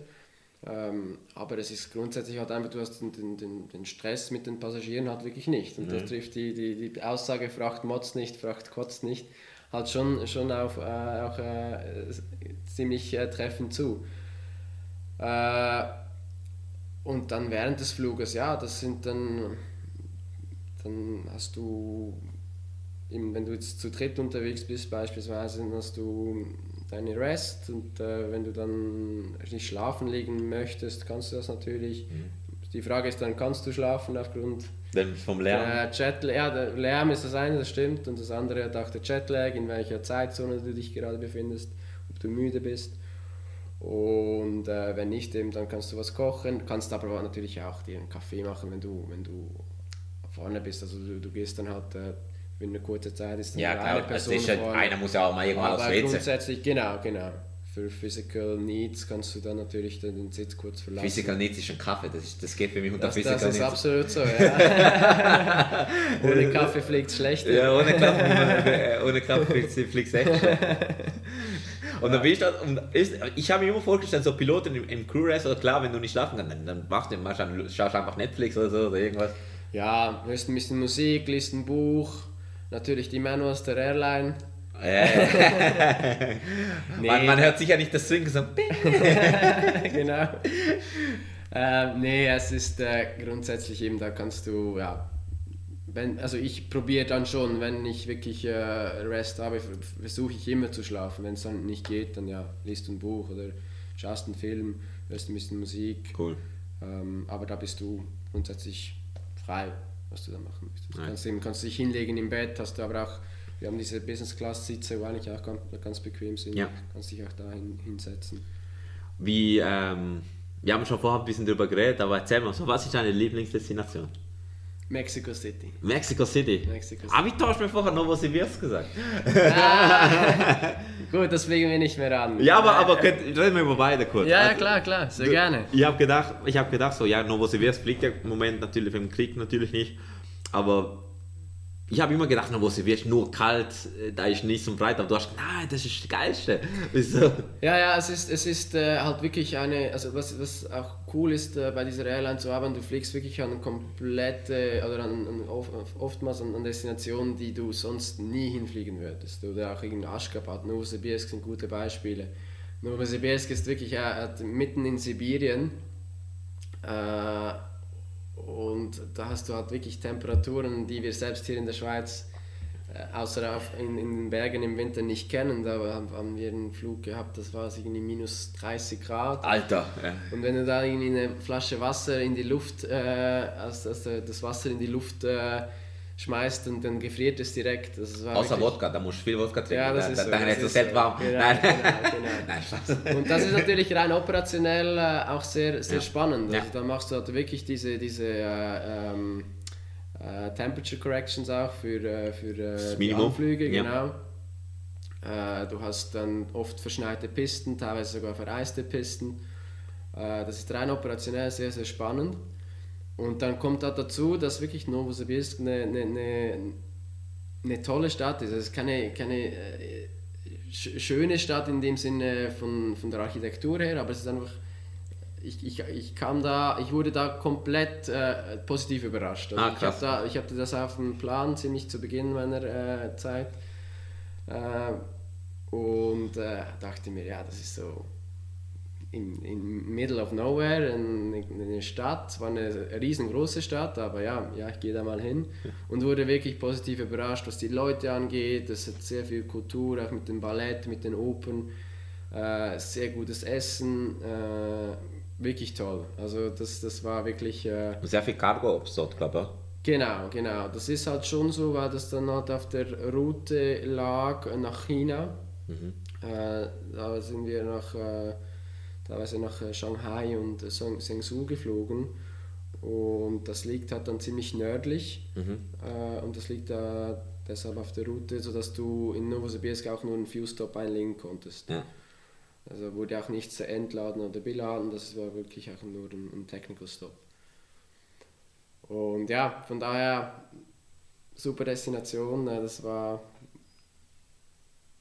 Ähm, aber es ist grundsätzlich halt einfach, du hast den, den, den, Stress mit den Passagieren halt wirklich nicht. Und das trifft die, die, die Aussage, Fracht motzt nicht, Fracht kotzt nicht, halt schon, schon auf, äh, auch äh, ziemlich äh, treffend zu. Äh, und dann während des Fluges, ja, das sind dann, dann hast du, eben, wenn du jetzt zu dritt unterwegs bist beispielsweise, dann hast du deine Rest und äh, wenn du dann nicht schlafen legen möchtest, kannst du das natürlich. Die Frage ist dann, kannst du schlafen aufgrund Dann vom Lärm. Jetlag? Ja, der Lärm ist das eine, das stimmt, und das andere hat auch der Jetlag, in welcher Zeitzone du dich gerade befindest, ob du müde bist. Und äh, wenn nicht, eben, dann kannst du was kochen, kannst aber natürlich auch dir einen Kaffee machen, wenn du, wenn du vorne bist. Also du, du gehst dann halt, äh, für eine kurze Zeit ist dann Ja, eine also Person ist ja, vorne. einer muss ja auch mal irgendwann aber WC. grundsätzlich, genau, genau. Für Physical Needs kannst du dann natürlich den, den Sitz kurz verlassen. Physical Needs ist ein Kaffee, das, ist, das geht für mich unter das, Physical das ist Needs. absolut so, ja. Ohne Kaffee fliegt es schlecht. Ja, ohne Kaffee, ohne Kaffee fliegt es echt schlecht. Und dann bist du, und ist, ich habe mir immer vorgestellt, so Piloten im, im Crew Race, oder klar, wenn du nicht schlafen kannst, dann, dann machst du wahrscheinlich, schaust einfach Netflix oder so oder irgendwas. Ja, hörst ein bisschen Musik, liest ein Buch, natürlich die Manuals der Airline. Äh, Nee. man, man hört sicher nicht das Swing so. genau. ähm, nee, es ist äh, grundsätzlich eben, da kannst du, ja, wenn, also ich probiere dann schon, wenn ich wirklich äh, Rest habe, ver- versuche ich immer zu schlafen. Wenn es dann nicht geht, dann ja, liest du ein Buch oder schaust einen Film, hörst ein bisschen Musik. Cool. Ähm, aber da bist du grundsätzlich frei, was du da machen möchtest. Du kannst, eben, kannst dich hinlegen im Bett, hast du aber auch, wir haben diese Business-Class-Sitze, wo eigentlich auch ganz, ganz bequem sind. Ja. Kannst dich auch da hin, hinsetzen. Wie, ähm, wir haben schon vorher ein bisschen drüber geredet, aber erzähl mal, so, was ist deine Lieblingsdestination? Mexico City. Mexico City. Mexico City. Aber ich tausche mir vorher Novosibirsk gesagt. Gut, das fliegen wir nicht mehr an. Ja, aber, aber könnt, reden wir über beide kurz. Ja, ja, Also, klar, klar, sehr gerne. Ich habe gedacht, ich habe gedacht, so ja, Novosibirsk fliegt ja im Moment natürlich im Krieg natürlich nicht, aber ich habe immer gedacht, Novosibirsk nur kalt, äh, da ist nicht so breit, aber du hast gesagt, nein, das ist das Geilste. Wieso? Ja, ja, es ist, es ist äh, halt wirklich eine, also was, was auch cool ist äh, bei dieser Airline zu haben, du fliegst wirklich an komplette, oder an, an, oft, oftmals an, an Destinationen, die du sonst nie hinfliegen würdest. Oder auch in Aschgabat, Novosibirsk sind gute Beispiele. Novosibirsk ist wirklich äh, mitten in Sibirien. Äh, und da hast du halt wirklich Temperaturen, die wir selbst hier in der Schweiz äh, außer auf, in, in den Bergen im Winter nicht kennen. Da haben, wir einen Flug gehabt, das war irgendwie minus 30 Grad. Alter. Ja. Und wenn du da irgendwie eine Flasche Wasser in die Luft, äh, also, also das Wasser in die Luft äh, schmeißt, und dann gefriert es direkt. Außer wirklich- Wodka, da musst du viel Wodka trinken. Ja, das da, ist so. Dann ist es so. warm. Genau, Nein. genau, genau. Spaß. Und das ist natürlich rein operationell äh, auch sehr, sehr Ja. spannend. Also Ja. da machst du halt wirklich diese, diese äh, ähm, äh, Temperature Corrections auch für, äh, für äh, die. Anflüge, genau. Du hast dann oft verschneite Pisten, teilweise sogar vereiste Pisten. Das ist rein operationell sehr, sehr spannend. Und dann kommt da dazu, dass wirklich Novosibirsk eine, eine, eine, eine tolle Stadt ist. Es ist keine, keine äh, sch- schöne Stadt in dem Sinne von, von der Architektur her, aber es ist einfach, ich, ich, ich kam da, ich wurde da komplett äh, positiv überrascht. Also Ah, ich, hab da, ich hatte das auf dem Plan ziemlich zu Beginn meiner äh, Zeit äh, und äh, dachte mir, ja, das ist so in, in middle of nowhere, eine, eine Stadt, war eine riesengroße Stadt, aber ja, ja, ich gehe da mal hin und wurde wirklich positiv überrascht, was die Leute angeht. Es hat sehr viel Kultur, auch mit dem Ballett, mit den Opern, äh, sehr gutes Essen, äh, wirklich toll. Also das, das war wirklich... Äh, Sehr viel Cargo ob's dort, glaube Genau, genau. Das ist halt schon so, weil das dann halt auf der Route lag nach China. Äh, da sind wir nach, äh, teilweise nach äh, Shanghai und äh, Seng- Zhengzhou geflogen. Und das liegt halt dann ziemlich nördlich. Äh, und das liegt da deshalb auf der Route, sodass du in Novosibirsk auch nur einen Fuel-Stop einlegen konntest. Ja. Also wurde auch nichts entladen oder beladen, das war wirklich auch nur ein, ein Technical Stop. Und ja, von daher super Destination, das war,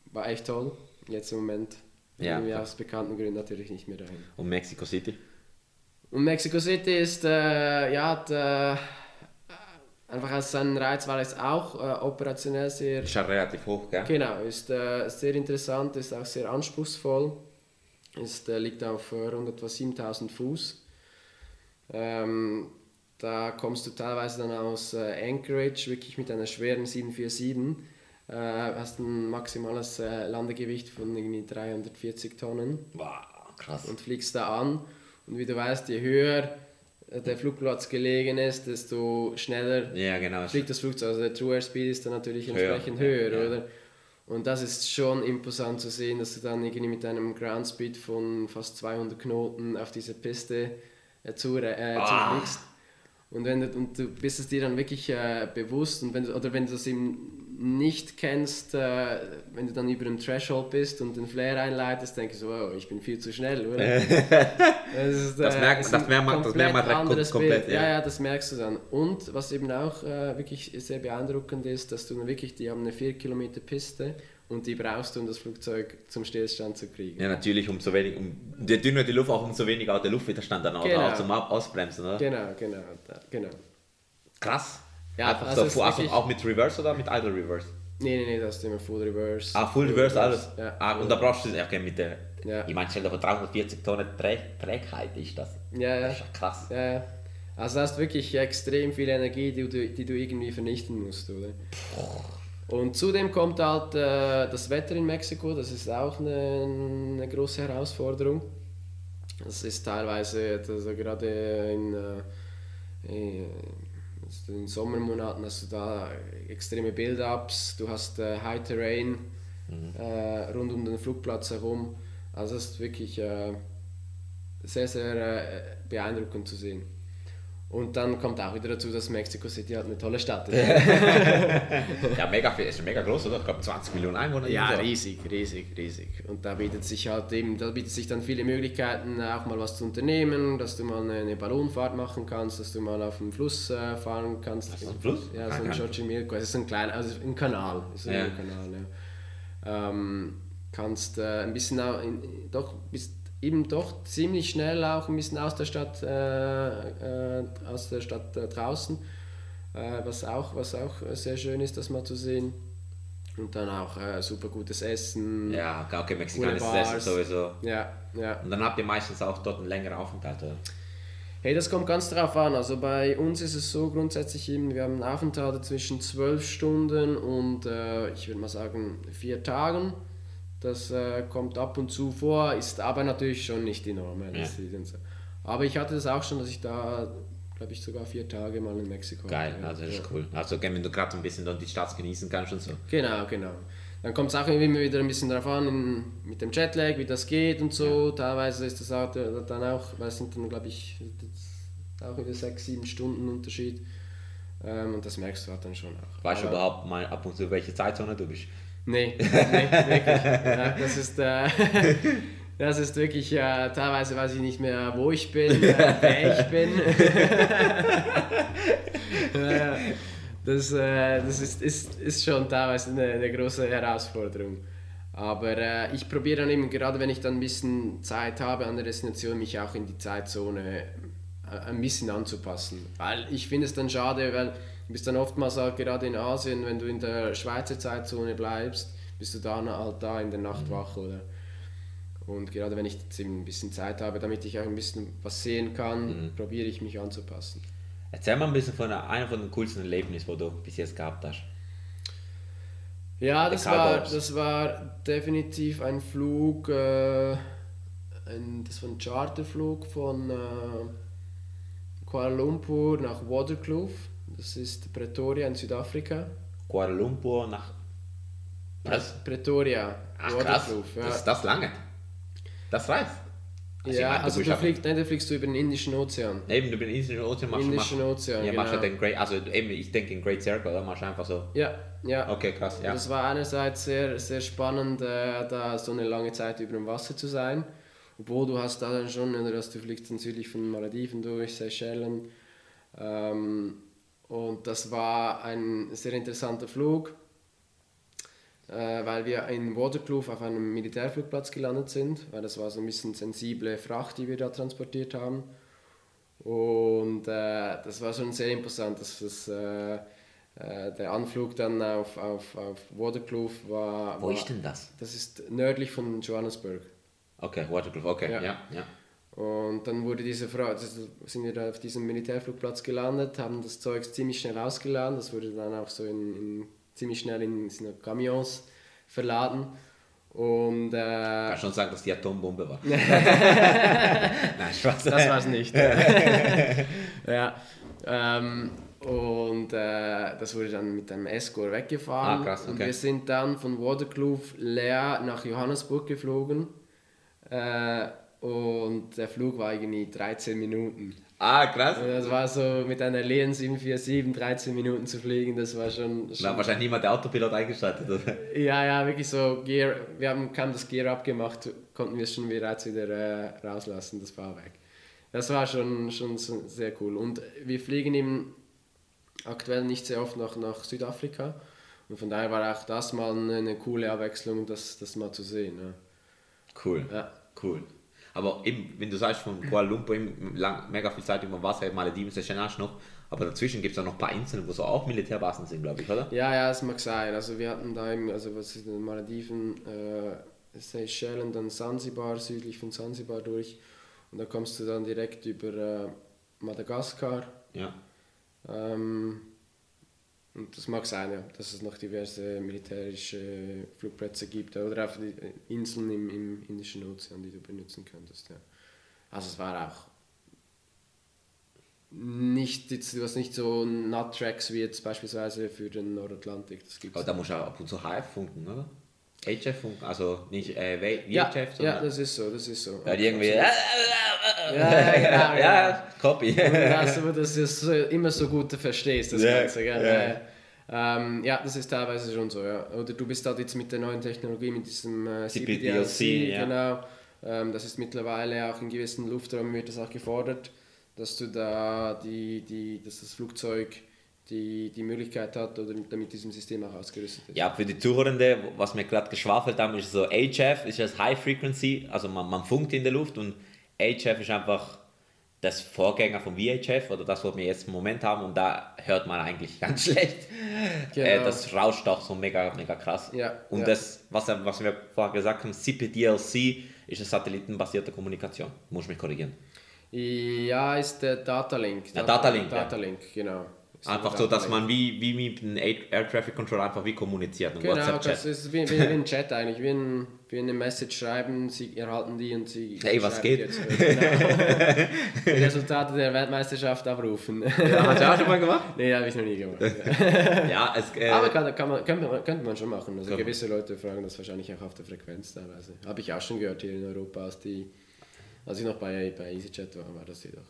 war echt toll. Jetzt im Moment Ja, wir klar. aus bekannten Gründen natürlich nicht mehr dahin. Und Mexico City? Und Mexico City ist, äh, ja, hat, äh, einfach als seinen Reiz, weil es auch äh, operationell sehr Ist ja relativ hoch, gell? Genau, ist äh, sehr interessant, ist auch sehr anspruchsvoll. Ist, äh, liegt auf äh, rund etwa 7000 Fuß. Ähm, da kommst du teilweise dann aus Anchorage, wirklich mit einer schweren 747. Äh, hast ein maximales äh, Landegewicht von irgendwie 340 Tonnen Wow, krass. und fliegst da an. Und wie du weißt, je höher äh, der Flugplatz gelegen ist, desto schneller Ja, genau. fliegt das Flugzeug. Also der True Airspeed ist dann natürlich entsprechend höher, ja. oder? Und das ist schon imposant zu sehen, dass du dann irgendwie mit einem Ground Speed von fast 200 Knoten auf diese Piste äh, zu, äh, Ah. zufliegst. Und, wenn du, und du bist es dir dann wirklich äh, bewusst und wenn du, oder wenn du das eben nicht kennst, äh, wenn du dann über dem Threshold bist und den Flare einleitest, denkst du, wow, ich bin viel zu schnell, oder? das, ist, Das merkt- ist das merkt man- das merkt man komplett komplett, ja. Ja, ja, das merkst du dann. Und was eben auch äh, wirklich sehr beeindruckend ist, dass du wirklich, die haben eine 4 Kilometer Piste und die brauchst du, um das Flugzeug zum Stillstand zu kriegen. Ja, natürlich, umso wenig, um, je dünner die Luft, auch umso weniger auch der Luftwiderstand dann auch, Genau. auch zum Ausbremsen, oder? Genau, genau, da, genau. Krass. Ja, Einfach also so, ist also wirklich- auch mit Reverse oder mit Idle Reverse? Nee, nee, nee, das ist immer Full Reverse. Ah, Full Reverse, alles. Ja. Ah, und da brauchst du es, okay, mit der, Ja. ich meine, stell dir vor, 340 Tonnen Trä Trägheit ist das. Ja, ja. Das ist ja krass. Ja, ja. Also du hast wirklich extrem viel Energie, die du, die du irgendwie vernichten musst, oder? Und zudem kommt halt äh, das Wetter in Mexiko, das ist auch eine, eine große Herausforderung. Das ist teilweise, also gerade in, äh, in also in Sommermonaten hast du da extreme Build-ups, du hast äh, High Terrain äh, rund um den Flugplatz herum. Also es ist wirklich äh, sehr, sehr äh, beeindruckend zu sehen. Und dann kommt auch wieder dazu, dass Mexico City halt eine tolle Stadt ist. Ja, mega viel, ist mega groß, oder? Ich glaube 20 Millionen Einwohner. Ja, riesig, riesig, riesig. Und da bietet sich halt eben, da bietet sich dann viele Möglichkeiten, auch mal was zu unternehmen, dass du mal eine, eine Ballonfahrt machen kannst, dass du mal auf dem Fluss äh, fahren kannst. ist ein Fluss? Ja, so ein Xochimilco. Es ist ein kleiner, also ein Kanal. Ist ein Ja. Kanal, ja. Ähm, kannst äh, ein bisschen auch in, doch bist eben doch ziemlich schnell auch ein bisschen aus der Stadt äh, äh, aus der Stadt äh, draußen äh, was auch was auch sehr schön ist das mal zu sehen und dann auch äh, super gutes Essen Ja, okay, mexikanisches Essen sowieso. ja ja Und dann habt ihr meistens auch dort einen längeren Aufenthalt, oder? Hey, das kommt ganz drauf an. Also bei uns ist es so grundsätzlich eben, wir haben einen Aufenthalt zwischen zwölf Stunden und ich würde mal sagen vier Tagen. Das äh, kommt ab und zu vor, ist aber natürlich schon nicht die Norm. ja, so. Aber ich hatte das auch schon, dass ich da, glaube ich, sogar vier Tage mal in Mexiko Geil, hatte. ja. also das ist Ja. cool. Also wenn du gerade ein bisschen dann die Stadt genießen kannst und so. Genau, genau. Dann kommt es auch immer wieder ein bisschen darauf an, in, mit dem Jetlag, wie das geht und so. Teilweise ist das auch äh, dann auch, weil es sind dann, glaube ich, auch wieder sechs, sieben Stunden Unterschied. Ähm, und das merkst du halt dann schon auch. Weißt du überhaupt mal ab und zu, welche Zeitzone du bist? Nee, nee wirklich. Ja, das ist, äh, das ist wirklich, äh, teilweise weiß ich nicht mehr, wo ich bin, äh, wer ich bin. Ja, das äh, das ist, ist, ist schon teilweise eine, eine große Herausforderung. Aber äh, ich probiere dann eben, gerade wenn ich dann ein bisschen Zeit habe an der Destination, mich auch in die Zeitzone äh, ein bisschen anzupassen. Weil ich finde es dann schade, weil bist dann oftmals halt gerade in Asien, wenn du in der Schweizer Zeitzone bleibst, bist du dann halt da in der Nacht wach, oder? Und gerade wenn ich jetzt ein bisschen Zeit habe, damit ich auch ein bisschen was sehen kann, probiere ich mich anzupassen. Erzähl mal ein bisschen von einer von den coolsten Erlebnissen, wo du bis jetzt gehabt hast. Ja, das war, das war definitiv ein Flug, äh, ein, das war ein Charterflug von äh, Kuala Lumpur nach Waterkloof. Das ist Pretoria in Südafrika. Kuala Lumpur nach. Was? Pretoria, Ach krass. Ja, das, das lange. Das reicht. Also ja meine, also du fliegst, nein, du fliegst du über den Indischen Ozean. Eben, du bist in Indischen Ozean, machst du Indischen machst, Ozean, ja, machst du genau. den Great, also eben, ich denke in Great Circle, oder? Machst du einfach so. Ja, ja. Okay, krass, ja. Das war einerseits sehr, sehr spannend, äh, da so eine lange Zeit über dem Wasser zu sein. Obwohl du hast da dann schon, oder, dass du fliegst dann südlich von Malediven durch, Seychellen. Ähm, und das war ein sehr interessanter Flug, äh, weil wir in Waterkloof auf einem Militärflugplatz gelandet sind, weil das war so ein bisschen sensible Fracht, die wir da transportiert haben. Und äh, das war schon sehr imposant, dass das, äh, äh, der Anflug dann auf, auf, auf Waterkloof war, Wo war. ist denn das? Das ist nördlich von Johannesburg. Okay, Waterkloof, okay, ja, Ja. ja. Und dann wurde diese Frau, das sind wir da auf diesem Militärflugplatz gelandet, haben das Zeug ziemlich schnell ausgeladen. Das wurde dann auch so in, in, ziemlich schnell in so Camions verladen. Und äh, Kann schon sagen, dass die Atombombe war. Nein, Spaß. Das war es nicht. ja. Ähm, und äh, das wurde dann mit einem Escort weggefahren. Ah, krass, Und okay. wir sind dann von Waterkloof leer nach Johannesburg geflogen. Äh, und der Flug war irgendwie 13 Minuten. Ah, krass. Und das war so mit einer Lean 747 13 Minuten zu fliegen, das war schon. Da schon hat wahrscheinlich niemand der Autopilot eingeschaltet, oder? ja, ja, wirklich so Gear. Wir haben kaum das Gear abgemacht, konnten wir es schon bereits wieder äh, rauslassen, das Fahrwerk. Das war schon, schon sehr cool. Und wir fliegen eben aktuell nicht sehr oft nach, nach Südafrika. Und von daher war auch das mal eine, eine coole Abwechslung, das, das mal zu sehen. Ja. Cool. Ja. Cool. Aber eben, wenn du sagst, von Kuala Lumpur eben lang, mega viel Zeit über Wasser, Malediven, Seychellen noch, aber dazwischen gibt es auch noch ein paar Inseln, wo so auch Militärbasen sind, glaube ich, oder? Ja, ja, es mag sein. Also wir hatten da eben, also was ist in den Malediven, äh, Seychellen, dann Sansibar, südlich von Sansibar durch. Und da kommst du dann direkt über äh, Madagaskar. Ja. Ähm, und das mag sein, ja, dass es noch diverse militärische Flugplätze gibt oder auch die Inseln im, im Indischen Ozean, die du benutzen könntest. Ja. Also es war auch nicht, jetzt, hast nicht so Nut-Tracks wie jetzt beispielsweise für den Nordatlantik. Das gibt's Aber da musst du auch ab und zu HF funken, oder? HF funken, also nicht äh, VHF, ja, sondern ja, das ist so, das ist so. ja, die irgendwie. ja, ja, genau, ja, Copy. Das, aber dass du es so- immer so gut verstehst, das Ja, Ganze. Gell? Ähm, ja, das ist teilweise schon so. Ja. Oder du bist halt jetzt mit der neuen Technologie, mit diesem äh, CPDLC, CPDLC, ja. genau. Ähm, das ist mittlerweile auch in gewissen Lufträumen wird das auch gefordert, dass du da die, die, dass das Flugzeug die, die Möglichkeit hat oder mit, mit diesem System auch ausgerüstet ist. Ja, für die Zuhörende, was wir gerade geschwafelt haben, ist so HF, ist das High Frequency, also man, man funkt in der Luft und HF ist einfach das Vorgänger von VHF oder das, was wir jetzt im Moment haben und da hört man eigentlich ganz schlecht. Genau. Äh, das rauscht auch so mega, mega krass. Ja, und ja. das, was, was wir vorher gesagt haben, CPDLC, ist eine satellitenbasierte Kommunikation. Muss mich korrigieren. Ja, ist der Datalink. Ja, Datalink, ja. Datalink, genau. Einfach so, dass man wie, wie mit einem Air Traffic Controller einfach wie kommuniziert. Genau, WhatsApp-Chat. das ist wie, wie, wie ein Chat eigentlich, wie, ein, wie eine Message schreiben, sie erhalten die und sie Hey, was geht? Jetzt, genau. die Resultate der Weltmeisterschaft abrufen. Ja, hast du auch schon mal gemacht? nee, habe ich noch nie gemacht. Ja, es, äh, Aber kann, kann man, könnte, man, könnte man schon machen. Also gewisse Leute fragen das wahrscheinlich auch auf der Frequenz teilweise. Habe ich auch schon gehört hier in Europa, als, die, als ich noch bei, bei EasyChat war, war das jedoch.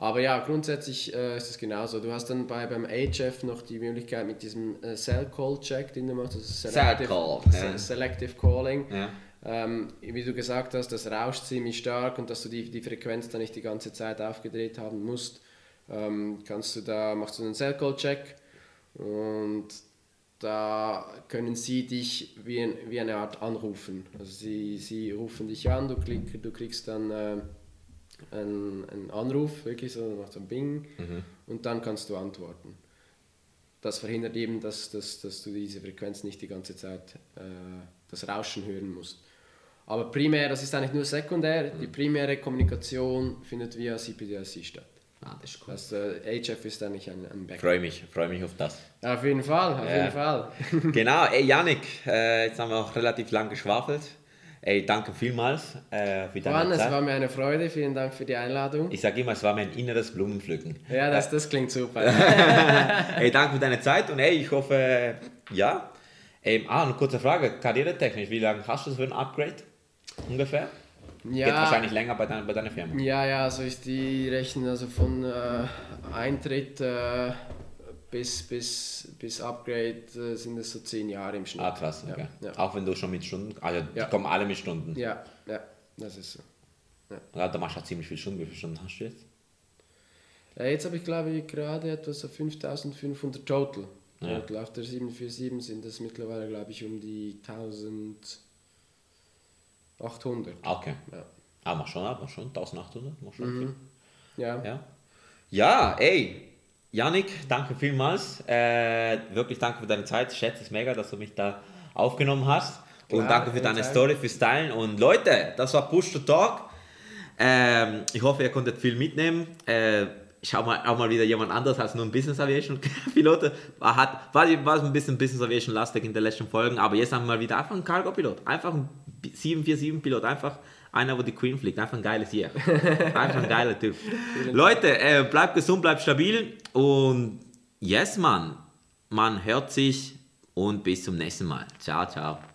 Aber ja, grundsätzlich äh, ist es genauso. Du hast dann bei, beim HF noch die Möglichkeit mit diesem äh, Cell Call Check, den du machst, also Selective, Call, ja. Selective Calling. Ja. Ähm, wie du gesagt hast, das rauscht ziemlich stark und dass du die, die Frequenz dann nicht die ganze Zeit aufgedreht haben musst, ähm, kannst du da, machst du einen Cell Call Check und da können sie dich wie, wie eine Art anrufen. Also sie, sie rufen dich an, du, klick, du kriegst dann äh, einen, einen Anruf, wirklich so, macht so ein Bing und dann kannst du antworten. Das verhindert eben, dass, dass, dass du diese Frequenz nicht die ganze Zeit äh, das Rauschen hören musst. Aber primär, das ist eigentlich nur sekundär, die primäre Kommunikation findet via CPDLC statt. ah, das ist cool. Das äh, HF ist eigentlich ein, ein Backup. Freue mich, freue mich auf das. Auf jeden Fall, auf Ja. jeden Fall. genau, ey Janik, äh, jetzt haben wir auch relativ lang geschwafelt. Ey, danke vielmals äh, für deine Juan, es Zeit. war mir eine Freude, vielen Dank für die Einladung. Ich sage immer, es war mein inneres Blumenpflücken. Ja, das, das klingt super. ey, danke für deine Zeit und ey, ich hoffe, ja. Ähm, ah, eine kurze Frage, karrieretechnisch, wie lange hast du für ein Upgrade? Ungefähr? Geht wahrscheinlich länger bei, dein, bei deiner Firma. Ja, ja, also ich die rechnen also von äh, Eintritt äh, bis, bis, bis Upgrade äh, sind es so zehn Jahre im Schnitt. Ah, krass, okay. Ja, ja. Auch wenn du schon mit Stunden, also Ja. die kommen alle mit Stunden. ja, ja, das ist so. Ja, da machst du auch ziemlich viel Stunden. Wie viele Stunden hast du jetzt? Ja, jetzt habe ich glaube ich gerade etwas so 5500 total. Ja. total. Auf der 747 sind es mittlerweile glaube ich um die 1800. Ah, Okay. Ja. Ah, mach schon, mach schon. 1800, mach schon viel. Ja. Ja. Ja, ey, Janik, danke vielmals. Äh, wirklich danke für deine Zeit. Ich schätze es mega, dass du mich da aufgenommen hast. und Klar, danke für deine anytime. Story, fürs Teilen. Und Leute, das war Push to Talk. Ähm, ich hoffe, ihr konntet viel mitnehmen. Äh, schau mal, auch mal wieder jemand anderes als nur ein Business Aviation Pilot. War, hat, war, war ein bisschen Business Aviation lastig in den letzten Folgen, aber jetzt haben wir mal wieder einfach einen Cargo Pilot. Einfach ein 747 Pilot. Einfach einer, wo die Queen fliegt. Einfach ein geiles Tier. Einfach ein geiler Typ. Leute, äh, bleibt gesund, bleibt stabil und yes, man. Man hört sich und bis zum nächsten Mal. Ciao, ciao.